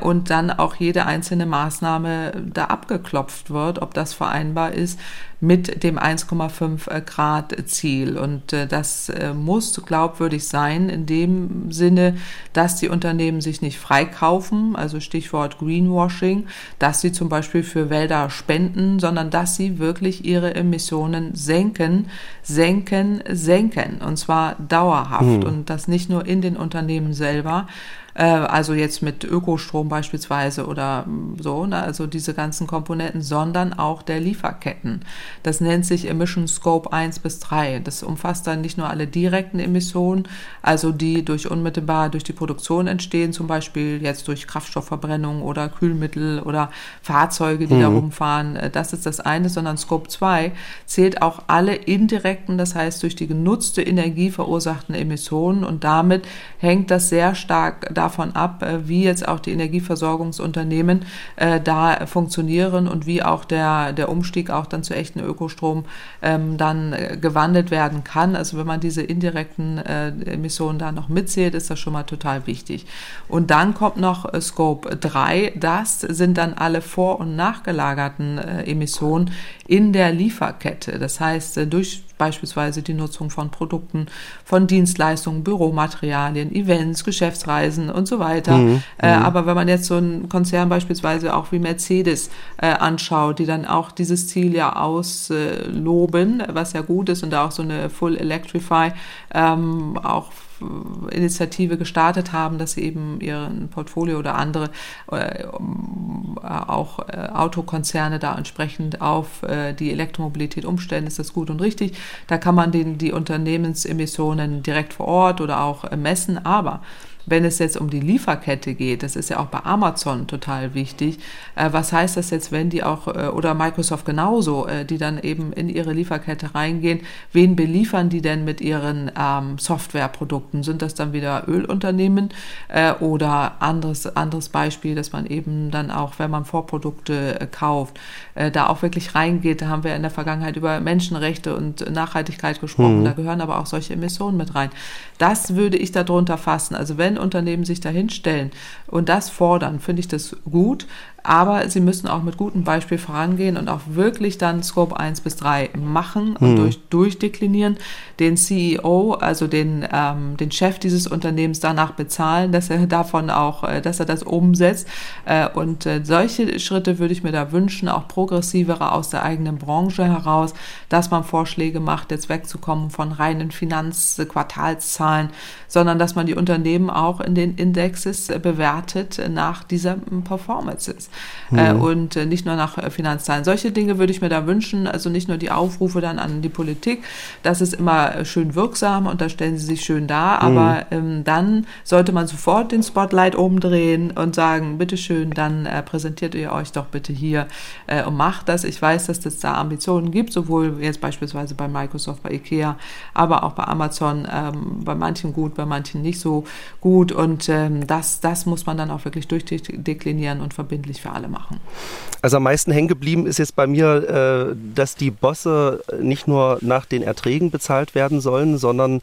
und da dann auch jede einzelne Maßnahme da abgeklopft wird, ob das vereinbar ist mit dem 1,5 äh, Grad Ziel. Und äh, das äh, muss glaubwürdig sein in dem Sinne, dass die Unternehmen sich nicht freikaufen, also Stichwort Greenwashing, dass sie zum Beispiel für Wälder spenden, sondern dass sie wirklich ihre Emissionen senken, senken, senken. Und zwar dauerhaft. Hm. Und das nicht nur in den Unternehmen selber, äh, also jetzt mit Ökostrom beispielsweise oder mm, so, ne, also diese ganzen Komponenten, sondern auch der Lieferketten. Das nennt sich Emission Scope 1 bis 3. Das umfasst dann nicht nur alle direkten Emissionen, also die durch unmittelbar durch die Produktion entstehen, zum Beispiel jetzt durch Kraftstoffverbrennung oder Kühlmittel oder Fahrzeuge, die mhm. da rumfahren. Äh, das ist das eine, sondern Scope 2 zählt auch alle indirekten, das heißt durch die genutzte Energie verursachten Emissionen und damit hängt das sehr stark davon davon ab, äh, wie jetzt auch die Energieversorgungsunternehmen äh, da funktionieren und wie auch der, der Umstieg auch dann zu echten Ökostrom ähm, dann äh, gewandelt werden kann. Also wenn man diese indirekten Emissionen da noch mitzählt, ist das schon mal total wichtig. Und dann kommt noch Scope 3. Das sind dann alle vor- und nachgelagerten Emissionen in der Lieferkette. Das heißt, durch beispielsweise die Nutzung von Produkten, von Dienstleistungen, Büromaterialien, Events, Geschäftsreisen und so weiter. Mhm. Äh, mhm. aber wenn man jetzt so einen Konzern beispielsweise auch wie Mercedes äh, anschaut, die dann auch dieses Ziel ja ausloben, was ja gut ist und da auch so eine Full Electrify ähm, auch Initiative gestartet haben, dass sie eben ihren Portfolio oder andere äh, auch äh, Autokonzerne da entsprechend auf äh, die Elektromobilität umstellen, ist das gut und richtig. Da kann man den, die Unternehmensemissionen direkt vor Ort oder auch messen, aber wenn es jetzt um die Lieferkette geht, das ist ja auch bei Amazon total wichtig, äh, was heißt das jetzt, wenn die auch, äh, oder Microsoft genauso, äh, die dann eben in ihre Lieferkette reingehen, wen beliefern die denn mit ihren ähm, Softwareprodukten? Sind das dann wieder Ölunternehmen äh, oder anderes, anderes Beispiel, dass man eben dann auch, wenn man Vorprodukte äh, kauft, äh, da auch wirklich reingeht, da haben wir in der Vergangenheit über Menschenrechte und Nachhaltigkeit gesprochen, mhm. da gehören aber auch solche Emissionen mit rein. Das würde ich darunter fassen. Also wenn Unternehmen sich dahinstellen und das fordern, finde ich das gut. Aber sie müssen auch mit gutem Beispiel vorangehen und auch wirklich dann Scope 1 bis 3 machen und mhm. durch, durchdeklinieren, den CEO, also den, ähm, den Chef dieses Unternehmens danach bezahlen, dass er davon auch, äh, dass er das umsetzt. Äh, und äh, solche Schritte würde ich mir da wünschen, auch progressivere aus der eigenen Branche heraus, dass man Vorschläge macht, jetzt wegzukommen von reinen Finanzquartalszahlen, sondern dass man die Unternehmen auch in den Indexes bewertet nach dieser Performances äh, mhm. und äh, nicht nur nach äh, Finanzzahlen. Solche Dinge würde ich mir da wünschen, also nicht nur die Aufrufe dann an die Politik, das ist immer schön wirksam und da stellen sie sich schön dar, mhm. aber ähm, dann sollte man sofort den Spotlight umdrehen und sagen, bitteschön, dann äh, präsentiert ihr euch doch bitte hier äh, und macht das. Ich weiß, dass es da Ambitionen gibt, sowohl jetzt beispielsweise bei Microsoft, bei Ikea, aber auch bei Amazon, ähm, bei manchen gut, bei manchen nicht so gut und ähm, das, das muss man dann auch wirklich durchdeklinieren und verbindlich für alle machen. Also am meisten hängen geblieben ist jetzt bei mir, äh, dass die Bosse nicht nur nach den Erträgen bezahlt werden sollen, sondern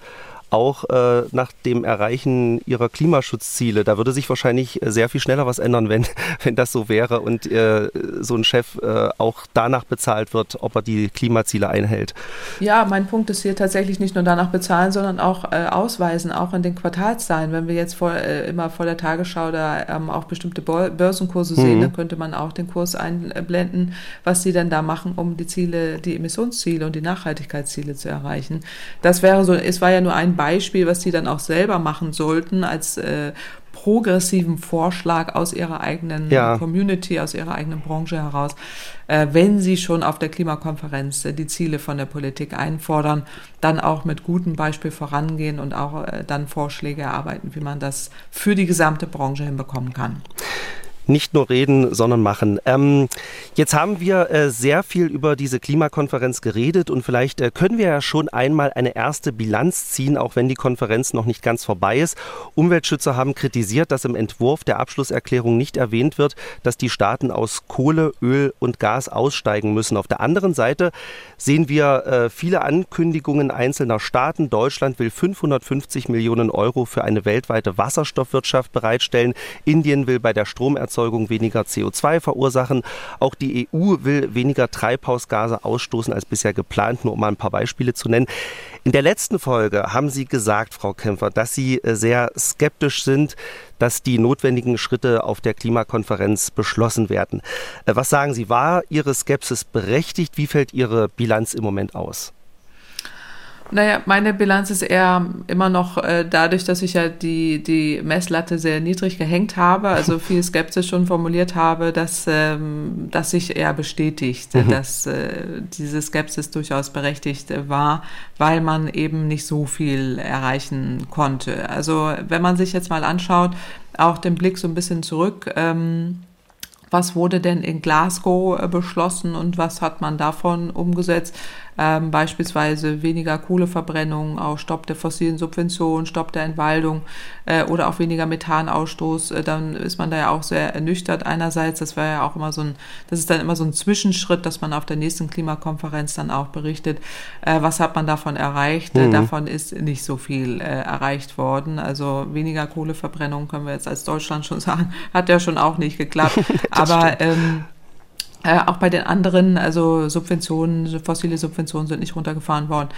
auch äh, nach dem Erreichen ihrer Klimaschutzziele. Da würde sich wahrscheinlich sehr viel schneller was ändern, wenn, wenn das so wäre und äh, so ein Chef äh, auch danach bezahlt wird, ob er die Klimaziele einhält. Ja, mein Punkt ist hier tatsächlich nicht nur danach bezahlen, sondern auch äh, ausweisen, auch in den Quartalszahlen. Wenn wir jetzt vor, äh, immer vor der Tagesschau da ähm, auch bestimmte Börsenkurse sehen, mhm. dann könnte man auch den Kurs einblenden, was sie denn da machen, um die Ziele, die Emissionsziele und die Nachhaltigkeitsziele zu erreichen. Das wäre so, es war ja nur ein Beispiel, was sie dann auch selber machen sollten als äh, progressiven Vorschlag aus ihrer eigenen ja. Community, aus ihrer eigenen Branche heraus, äh, wenn sie schon auf der Klimakonferenz äh, die Ziele von der Politik einfordern, dann auch mit gutem Beispiel vorangehen und auch äh, dann Vorschläge erarbeiten, wie man das für die gesamte Branche hinbekommen kann nicht nur reden, sondern machen. Ähm, jetzt haben wir äh, sehr viel über diese Klimakonferenz geredet und vielleicht äh, können wir ja schon einmal eine erste Bilanz ziehen, auch wenn die Konferenz noch nicht ganz vorbei ist. Umweltschützer haben kritisiert, dass im Entwurf der Abschlusserklärung nicht erwähnt wird, dass die Staaten aus Kohle, Öl und Gas aussteigen müssen. Auf der anderen Seite sehen wir äh, viele Ankündigungen einzelner Staaten. Deutschland will 550 Millionen Euro für eine weltweite Wasserstoffwirtschaft bereitstellen. Indien will bei der Stromerzeugung Stromerzeugung weniger CO2 verursachen. Auch die EU will weniger Treibhausgase ausstoßen als bisher geplant, nur um mal ein paar Beispiele zu nennen. In der letzten Folge haben Sie gesagt, Frau Kämpfer, dass Sie äh, sehr skeptisch sind, dass die notwendigen Schritte auf der Klimakonferenz beschlossen werden. Äh, was sagen Sie, war Ihre Skepsis berechtigt? Wie fällt Ihre Bilanz im Moment aus? Naja, meine Bilanz ist eher immer noch äh, dadurch, dass ich ja die, die Messlatte sehr niedrig gehängt habe, also viel Skepsis schon formuliert habe, dass, ähm, dass sich eher bestätigt, mhm. dass äh, diese Skepsis durchaus berechtigt war, weil man eben nicht so viel erreichen konnte. Also wenn man sich jetzt mal anschaut, auch den Blick so ein bisschen zurück, ähm, was wurde denn in Glasgow äh, beschlossen und was hat man davon umgesetzt? Ähm, beispielsweise weniger Kohleverbrennung, auch Stopp der fossilen Subventionen, Stopp der Entwaldung äh, oder auch weniger Methanausstoß, äh, dann ist man da ja auch sehr ernüchtert einerseits. Das war ja auch immer so ein, das ist dann immer so ein Zwischenschritt, dass man auf der nächsten Klimakonferenz dann auch berichtet, äh, was hat man davon erreicht. Mhm. davon ist nicht so viel äh, erreicht worden. Also weniger Kohleverbrennung können wir jetzt als Deutschland schon sagen, hat ja schon auch nicht geklappt. Aber ähm, äh, auch bei den anderen, also Subventionen, fossile Subventionen sind nicht runtergefahren worden.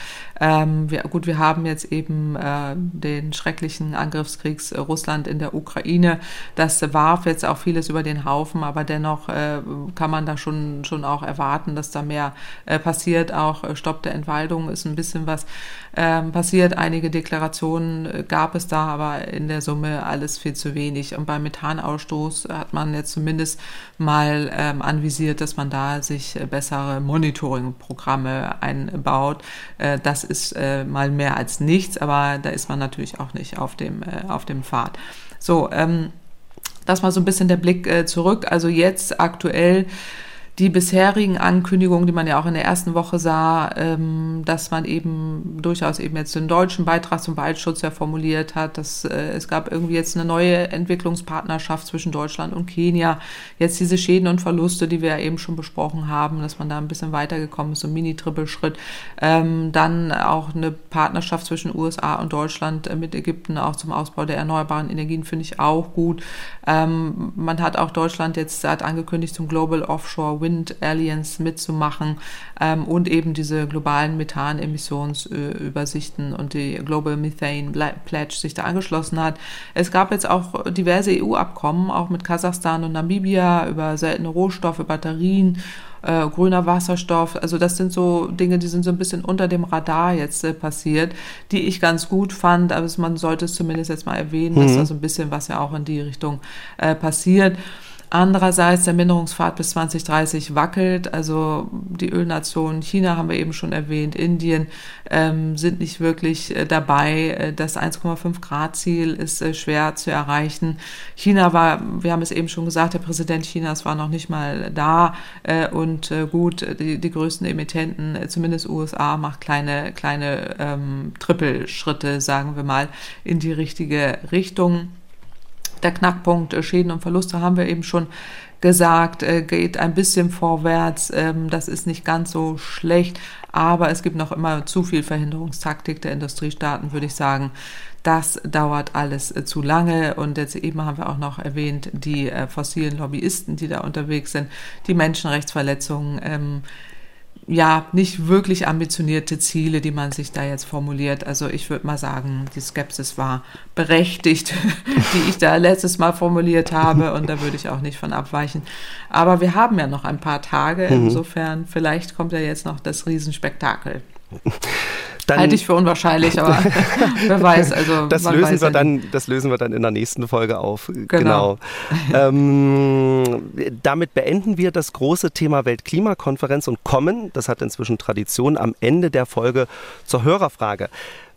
Ähm, wir, gut, wir haben jetzt eben äh, den schrecklichen Angriffskrieg äh, Russland in der Ukraine. Das warf jetzt auch vieles über den Haufen, aber dennoch äh, kann man da schon, schon auch erwarten, dass da mehr äh, passiert. Auch Stopp der Entwaldung ist ein bisschen was ähm, passiert. Einige Deklarationen gab es da, aber in der Summe alles viel zu wenig. Und beim Methanausstoß hat man jetzt zumindest mal ähm, anvisiert, dass man da sich äh, bessere Monitoring-Programme einbaut. Äh, das ist äh, mal mehr als nichts, aber da ist man natürlich auch nicht auf dem, auf dem Pfad. So, ähm, das mal so ein bisschen der Blick zurück. Also jetzt aktuell die bisherigen Ankündigungen, die man ja auch in der ersten Woche sah, ähm, dass man eben durchaus eben jetzt den deutschen Beitrag zum Waldschutz ja formuliert hat, dass äh, es gab irgendwie jetzt eine neue Entwicklungspartnerschaft zwischen Deutschland und Kenia. Jetzt diese Schäden und Verluste, die wir ja eben schon besprochen haben, dass man da ein bisschen weitergekommen ist, so ein Mini-Trippelschritt. Ähm, dann auch eine Partnerschaft zwischen USA und Deutschland äh, mit Ägypten auch zum Ausbau der erneuerbaren Energien finde ich auch gut. Ähm, man hat auch Deutschland jetzt hat angekündigt zum Global Offshore Wind Wind Alliance mitzumachen ähm, und eben diese globalen Methanemissionsübersichten und die Global Methane Pledge sich da angeschlossen hat. Es gab jetzt auch diverse EU-Abkommen, auch mit Kasachstan und Namibia über seltene Rohstoffe, Batterien äh, grüner Wasserstoff. Also das sind so Dinge, die sind so ein bisschen unter dem Radar jetzt äh, passiert, die ich ganz gut fand. Aber man sollte es zumindest jetzt mal erwähnen, mhm. dass da so ein bisschen was ja auch in die Richtung äh, passiert. Andererseits der Minderungspfad bis 2030 wackelt. Also die Ölnationen China haben wir eben schon erwähnt, Indien ähm, sind nicht wirklich äh, dabei. Äh, das 1,5 Grad Ziel ist äh, schwer zu erreichen. China war, wir haben es eben schon gesagt, der Präsident Chinas war noch nicht mal da. Äh, und äh, gut, die, die größten Emittenten, zumindest USA, macht kleine, kleine ähm, Trippelschritte, sagen wir mal, in die richtige Richtung. Der Knackpunkt äh, Schäden und Verluste haben wir eben schon gesagt, äh, geht ein bisschen vorwärts. Ähm, das ist nicht ganz so schlecht, aber es gibt noch immer zu viel Verhinderungstaktik der Industriestaaten, würde ich sagen. Das dauert alles äh, zu lange und jetzt eben haben wir auch noch erwähnt, die fossilen Lobbyisten, die da unterwegs sind, die Menschenrechtsverletzungen. Ähm, ja, nicht wirklich ambitionierte Ziele, die man sich da jetzt formuliert. Also ich würde mal sagen, die Skepsis war berechtigt, die ich da letztes Mal formuliert habe und da würde ich auch nicht von abweichen. Aber wir haben ja noch ein paar Tage, mhm. insofern vielleicht kommt ja jetzt noch das Riesenspektakel. Dann, Halte ich für unwahrscheinlich, aber wer weiß. Also das lösen weiß wir ja dann, das lösen wir dann in der nächsten Folge auf. Genau. genau. ähm, damit beenden wir das große Thema Weltklimakonferenz und kommen, das hat inzwischen Tradition, am Ende der Folge zur Hörerfrage.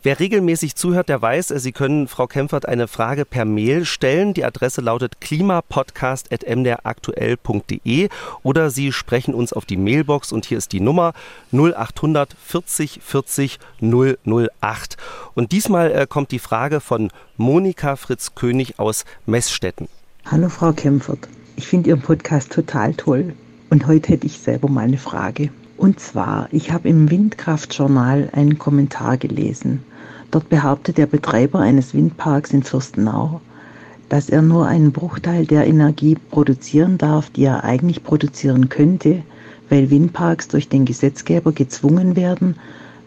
Wer regelmäßig zuhört, der weiß, Sie können Frau Kempfert eine Frage per Mail stellen. Die Adresse lautet klimapodcast.mdraktuell.de oder Sie sprechen uns auf die Mailbox und hier ist die Nummer 0800 40 40 008. Und diesmal äh, kommt die Frage von Monika Fritz König aus Messstetten. Hallo Frau Kempfert, ich finde Ihren Podcast total toll und heute hätte ich selber mal eine Frage. Und zwar, ich habe im Windkraftjournal einen Kommentar gelesen. Dort behauptet der Betreiber eines Windparks in Fürstenau, dass er nur einen Bruchteil der Energie produzieren darf, die er eigentlich produzieren könnte, weil Windparks durch den Gesetzgeber gezwungen werden,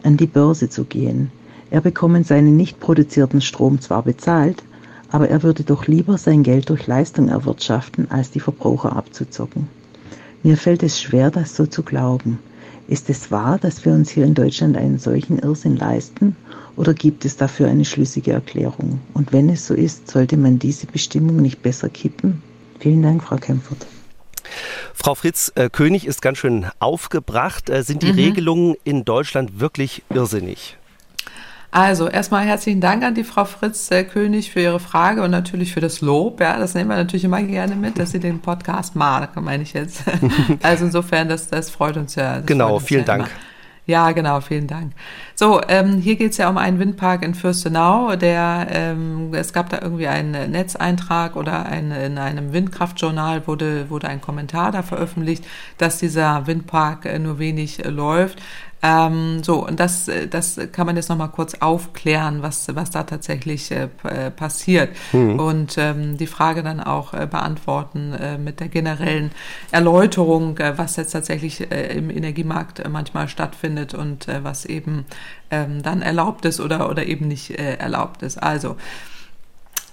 an die Börse zu gehen. Er bekommt seinen nicht produzierten Strom zwar bezahlt, aber er würde doch lieber sein Geld durch Leistung erwirtschaften, als die Verbraucher abzuzocken. Mir fällt es schwer, das so zu glauben. Ist es wahr, dass wir uns hier in Deutschland einen solchen Irrsinn leisten? Oder gibt es dafür eine schlüssige Erklärung? Und wenn es so ist, sollte man diese Bestimmung nicht besser kippen? Vielen Dank, Frau Kempfert. Frau Fritz, äh, König ist ganz schön aufgebracht. Äh, sind die mhm. Regelungen in Deutschland wirklich irrsinnig? Also erstmal herzlichen Dank an die Frau Fritz äh, König für ihre Frage und natürlich für das Lob. Ja, das nehmen wir natürlich immer gerne mit, dass sie den Podcast mag, meine ich jetzt. also insofern, das, das freut uns ja. Genau, uns vielen ja Dank. Immer. Ja, genau, vielen Dank. So, ähm, hier geht es ja um einen Windpark in Fürstenau. Der, ähm, es gab da irgendwie einen Netzeintrag oder ein, in einem Windkraftjournal wurde, wurde ein Kommentar da veröffentlicht, dass dieser Windpark äh, nur wenig äh, läuft. Ähm, so, und das, äh, das kann man jetzt nochmal kurz aufklären, was, was da tatsächlich äh, äh, passiert. Mhm. Und ähm, die Frage dann auch äh, beantworten äh, mit der generellen Erläuterung, äh, was jetzt tatsächlich im Energiemarkt manchmal stattfindet und was eben ähm, dann erlaubt ist oder, oder eben nicht erlaubt ist. Also,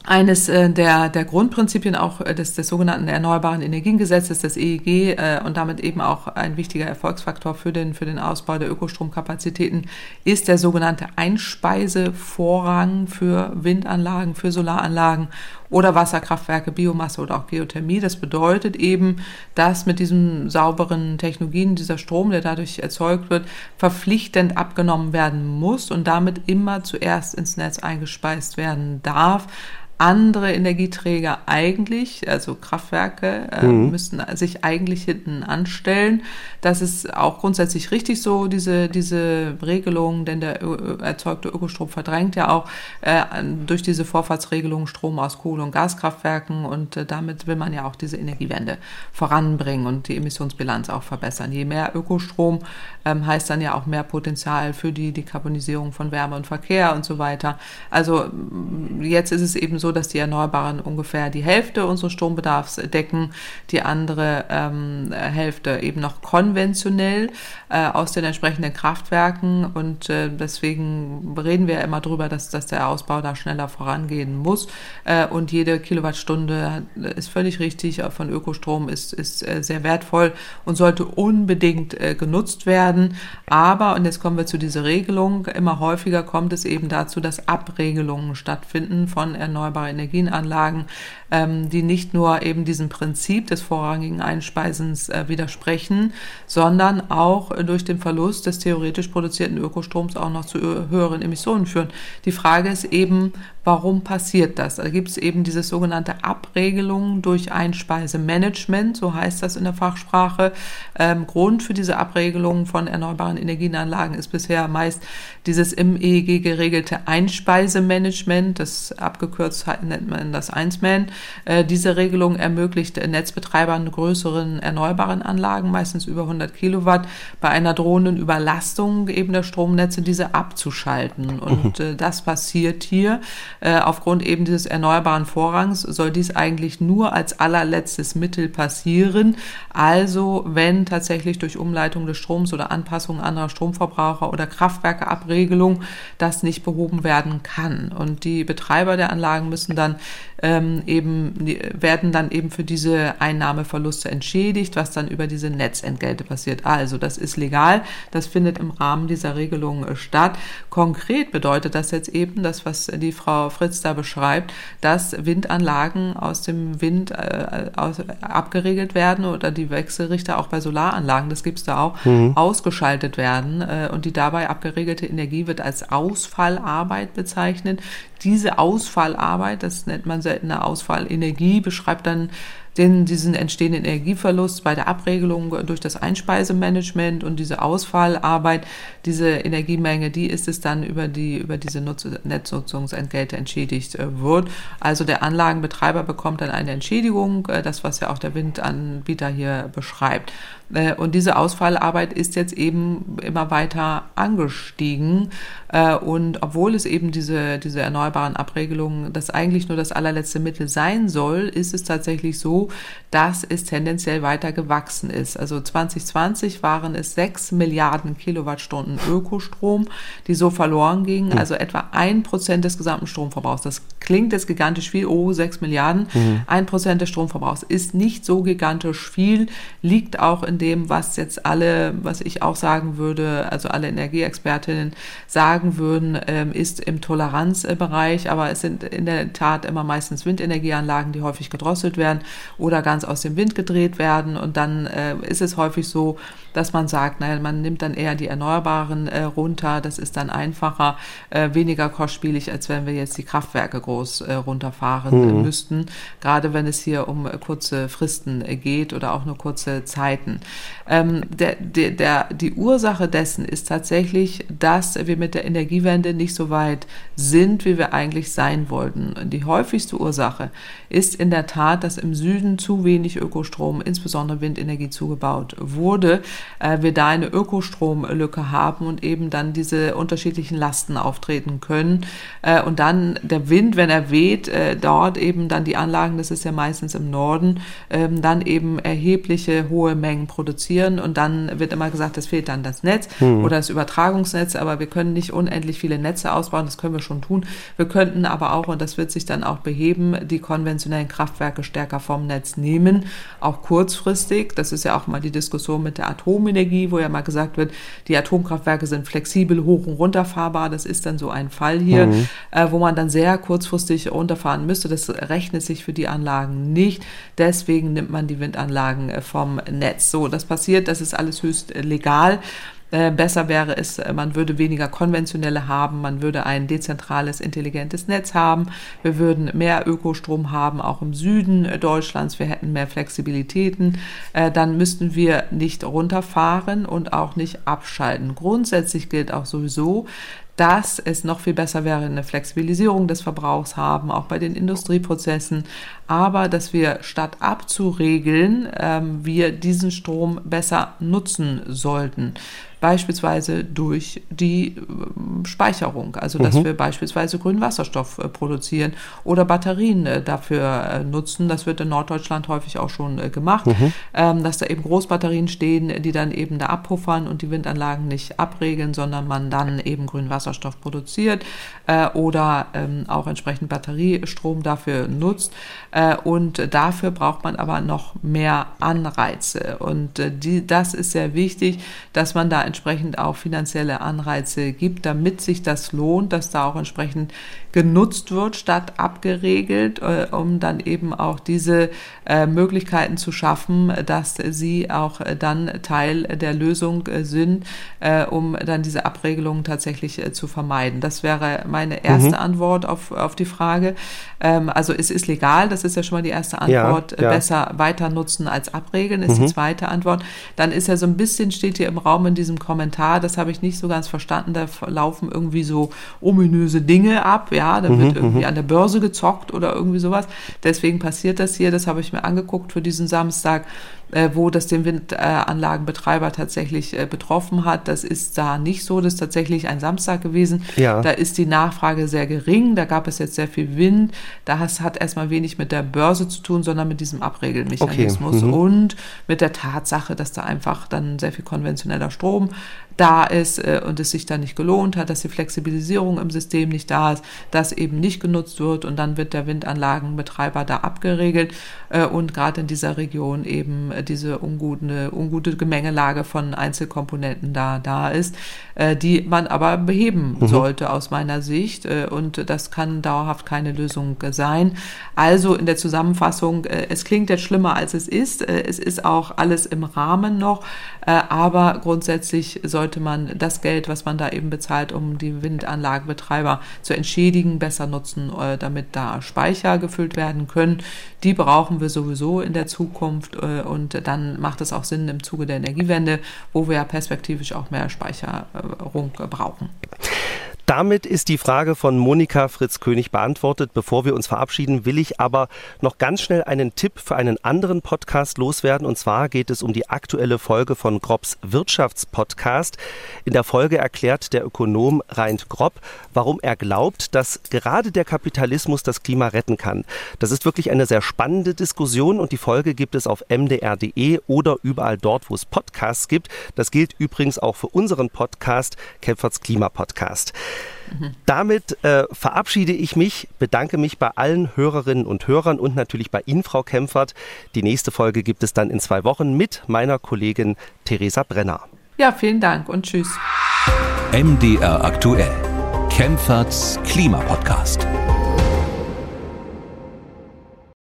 eines äh, der, der Grundprinzipien auch äh, des, des sogenannten Erneuerbaren Energiengesetzes, des EEG, äh, und damit eben auch ein wichtiger Erfolgsfaktor für den, für den Ausbau der Ökostromkapazitäten, ist der sogenannte Einspeisevorrang für Windanlagen, für Solaranlagen oder Wasserkraftwerke, Biomasse oder auch Geothermie. Das bedeutet eben, dass mit diesen sauberen Technologien dieser Strom, der dadurch erzeugt wird, verpflichtend abgenommen werden muss und damit immer zuerst ins Netz eingespeist werden darf andere Energieträger eigentlich, also Kraftwerke, äh, mhm. müssten sich eigentlich hinten anstellen. Das ist auch grundsätzlich richtig so, diese, diese Regelung, denn der erzeugte Ökostrom verdrängt ja auch äh, durch diese Vorfahrtsregelung Strom aus Kohle- und Gaskraftwerken und äh, damit will man ja auch diese Energiewende voranbringen und die Emissionsbilanz auch verbessern. Je mehr Ökostrom ähm, heißt dann ja auch mehr Potenzial für die Dekarbonisierung von Wärme und Verkehr und so weiter. Also jetzt ist es eben so, dass die Erneuerbaren ungefähr die Hälfte unseres Strombedarfs decken, die andere ähm, Hälfte eben noch konventionell äh, aus den entsprechenden Kraftwerken und äh, deswegen reden wir immer darüber, dass, dass der Ausbau da schneller vorangehen muss äh, und jede Kilowattstunde ist völlig richtig von Ökostrom ist, ist äh, sehr wertvoll und sollte unbedingt äh, genutzt werden. Aber, und jetzt kommen wir zu dieser Regelung, immer häufiger kommt es eben dazu, dass Abregelungen stattfinden von erneuerbaren Energienanlagen, ähm, die nicht nur eben diesem Prinzip des vorrangigen Einspeisens äh, widersprechen, sondern auch äh, durch den Verlust des theoretisch produzierten Ökostroms auch noch zu höheren Emissionen führen. Die Frage ist eben, warum passiert das? Da gibt es eben diese sogenannte Abregelung durch Einspeisemanagement, so heißt das in der Fachsprache. Ähm, Grund für diese Abregelung von erneuerbaren Energienanlagen ist bisher meist dieses im EEG geregelte Einspeisemanagement, das abgekürzt nennt man das Einsman. Äh, diese Regelung ermöglicht Netzbetreibern größeren erneuerbaren Anlagen, meistens über 100 Kilowatt, bei einer drohenden Überlastung eben der Stromnetze diese abzuschalten. Und mhm. das passiert hier. Äh, aufgrund eben dieses erneuerbaren Vorrangs soll dies eigentlich nur als allerletztes Mittel passieren. Also wenn tatsächlich durch Umleitung des Stroms oder Anpassung anderer Stromverbraucher oder Kraftwerkeabregelung das nicht behoben werden kann. Und die Betreiber der Anlagen müssen dann ähm, eben, werden dann eben für diese Einnahmeverluste entschädigt, was dann über diese Netzentgelte passiert. Also das ist legal, das findet im Rahmen dieser Regelung äh, statt. Konkret bedeutet das jetzt eben, das, was die Frau Fritz da beschreibt, dass Windanlagen aus dem Wind äh, aus, abgeregelt werden oder die Wechselrichter auch bei Solaranlagen, das gibt's da auch, mhm. ausgeschaltet werden äh, und die dabei abgeregelte Energie wird als Ausfallarbeit bezeichnet. Diese Ausfallarbeit, das nennt man seltener Ausfallenergie, beschreibt dann den, diesen entstehenden Energieverlust bei der Abregelung durch das Einspeisemanagement und diese Ausfallarbeit, diese Energiemenge, die ist es dann über die, über diese Nutz Netznutzungsentgelte entschädigt äh, wird. Also der Anlagenbetreiber bekommt dann eine Entschädigung, äh, das was ja auch der Windanbieter hier beschreibt. Äh, und diese Ausfallarbeit ist jetzt eben immer weiter angestiegen. Äh, und obwohl es eben diese, diese erneuerbaren Abregelungen das eigentlich nur das allerletzte Mittel sein soll, ist es tatsächlich so, dass es tendenziell weiter gewachsen ist. Also 2020 waren es sechs Milliarden Kilowattstunden Ökostrom, die so verloren gingen, also etwa ein Prozent des gesamten Stromverbrauchs. Das klingt jetzt gigantisch viel, oh, sechs Milliarden. Ein Prozent des Stromverbrauchs ist nicht so gigantisch viel, liegt auch in dem, was jetzt alle, was ich auch sagen würde, also alle Energieexpertinnen sagen würden, ähm, ist im Toleranzbereich, aber es sind in der Tat immer meistens Windenergieanlagen, die häufig gedrosselt werden oder ganz aus dem Wind gedreht werden. Und dann äh, ist es häufig so, dass man sagt, naja, man nimmt dann eher die Erneuerbaren äh, runter, das ist dann einfacher, äh, weniger kostspielig, als wenn wir jetzt die Kraftwerke groß äh, runterfahren mhm. müssten, gerade wenn es hier um kurze Fristen geht oder auch nur kurze Zeiten. Ähm, der, der, der, die Ursache dessen ist tatsächlich, dass wir mit der Energiewende nicht so weit sind, wie wir eigentlich sein wollten. Die häufigste Ursache ist in der Tat, dass im Süden zu wenig Ökostrom, insbesondere Windenergie, zugebaut wurde. Äh, wir da eine Ökostromlücke haben und eben dann diese unterschiedlichen Lasten auftreten können. Äh, und dann der Wind, wenn er weht, äh, dort eben dann die Anlagen, das ist ja meistens im Norden, ähm, dann eben erhebliche hohe Mengen produzieren. Und dann wird immer gesagt, es fehlt dann das Netz hm. oder das Übertragungsnetz, aber wir können nicht unendlich viele Netze ausbauen, das können wir schon tun. Wir könnten aber auch, und das wird sich dann auch beheben, die konventionellen Kraftwerke stärker vom Netz nehmen, auch kurzfristig. Das ist ja auch mal die Diskussion mit der Atomenergie, wo ja mal gesagt wird, die Atomkraftwerke sind flexibel hoch und runterfahrbar. Das ist dann so ein Fall hier, mhm. äh, wo man dann sehr kurzfristig runterfahren müsste. Das rechnet sich für die Anlagen nicht. Deswegen nimmt man die Windanlagen äh, vom Netz. So, das passiert, das ist alles höchst legal. Äh, besser wäre es, äh, man würde weniger konventionelle haben, man würde ein dezentrales, intelligentes Netz haben, wir würden mehr Ökostrom haben, auch im Süden äh, Deutschlands, wir hätten mehr Flexibilitäten, dann müssten wir nicht runterfahren und auch nicht abschalten. Grundsätzlich gilt auch sowieso, dass es noch viel besser wäre, eine Flexibilisierung des Verbrauchs haben, auch bei den Industrieprozessen, aber dass wir statt abzuregeln, ähm, wir diesen Strom besser nutzen sollten beispielsweise durch die ähm, Speicherung, also dass mhm. wir beispielsweise grünen Wasserstoff äh, produzieren oder Batterien äh, dafür äh, nutzen. Das wird in Norddeutschland häufig auch schon gemacht, mhm. Ähm, dass da eben Großbatterien stehen, die dann eben da abpuffern und die Windanlagen nicht abregeln, sondern man dann eben grünen Wasserstoff produziert oder ähm, auch entsprechend Batteriestrom dafür nutzt. Und dafür braucht man aber noch mehr Anreize. Und die, das ist sehr wichtig, dass man da entsprechend auch finanzielle Anreize gibt, damit sich das lohnt, dass da auch entsprechend genutzt wird statt abgeregelt, äh, um dann eben auch diese äh, Möglichkeiten zu schaffen, dass sie auch äh, dann Teil der Lösung äh, sind, äh, um dann diese Abregelungen tatsächlich zu vermeiden. Das wäre meine erste mhm. Antwort auf, auf die Frage. Ähm, also es ist legal, das ist ja schon mal die erste Antwort. Ja, ja. Besser weiter nutzen als abregeln ist mhm. die zweite Antwort. Dann ist ja so ein bisschen, steht hier im Raum in diesem Kommentar, das habe ich nicht so ganz verstanden, da laufen irgendwie so ominöse Dinge ab, ja, da mhm, wird irgendwie mhm. an der Börse gezockt oder irgendwie sowas. Deswegen passiert das hier, das habe ich mir angeguckt für diesen Samstag äh, wo das den Windanlagenbetreiber tatsächlich äh, betroffen hat. Das ist da nicht so. Das ist tatsächlich ein Samstag gewesen. Ja. Da ist die Nachfrage sehr gering. Da gab es jetzt sehr viel Wind. Da hat erstmal wenig mit der Börse zu tun, sondern mit diesem Abregelmechanismus okay. mhm. und mit der Tatsache, dass da einfach dann sehr viel konventioneller Strom da ist äh, und es sich dann nicht gelohnt hat, dass die Flexibilisierung im System nicht da ist, dass eben nicht genutzt wird und dann wird der Windanlagenbetreiber da abgeregelt äh, und gerade in dieser Region eben äh, diese ungute, ungute Gemengelage von Einzelkomponenten da, da ist, äh, die man aber beheben mhm. sollte aus meiner Sicht. Äh, und das kann dauerhaft keine Lösung sein. Also in der Zusammenfassung, äh, es klingt jetzt schlimmer, als es ist. Äh, es ist auch alles im Rahmen noch. Äh, aber grundsätzlich sollte man das Geld, was man da eben bezahlt, um die Windanlagenbetreiber zu entschädigen, besser nutzen, damit da Speicher gefüllt werden können. Die brauchen wir sowieso in der Zukunft und dann macht es auch Sinn im Zuge der Energiewende, wo wir ja perspektivisch auch mehr Speicherung brauchen. Damit ist die Frage von Monika Fritz-König beantwortet. Bevor wir uns verabschieden, will ich aber noch ganz schnell einen Tipp für einen anderen Podcast loswerden. Und zwar geht es um die aktuelle Folge von Grobs Wirtschaftspodcast. In der Folge erklärt der Ökonom Reint Grob, warum er glaubt, dass gerade der Kapitalismus das Klima retten kann. Das ist wirklich eine sehr spannende Diskussion und die Folge gibt es auf mdr.de oder überall dort, wo es Podcasts gibt. Das gilt übrigens auch für unseren Podcast, Kempferts Damit äh, verabschiede ich mich, bedanke mich bei allen Hörerinnen und Hörern und natürlich bei Ihnen, Frau Kempfert. Die nächste Folge gibt es dann in zwei Wochen mit meiner Kollegin Theresa Brenner. Ja, vielen Dank und tschüss. MDR aktuell. Kempferts Klimapodcast.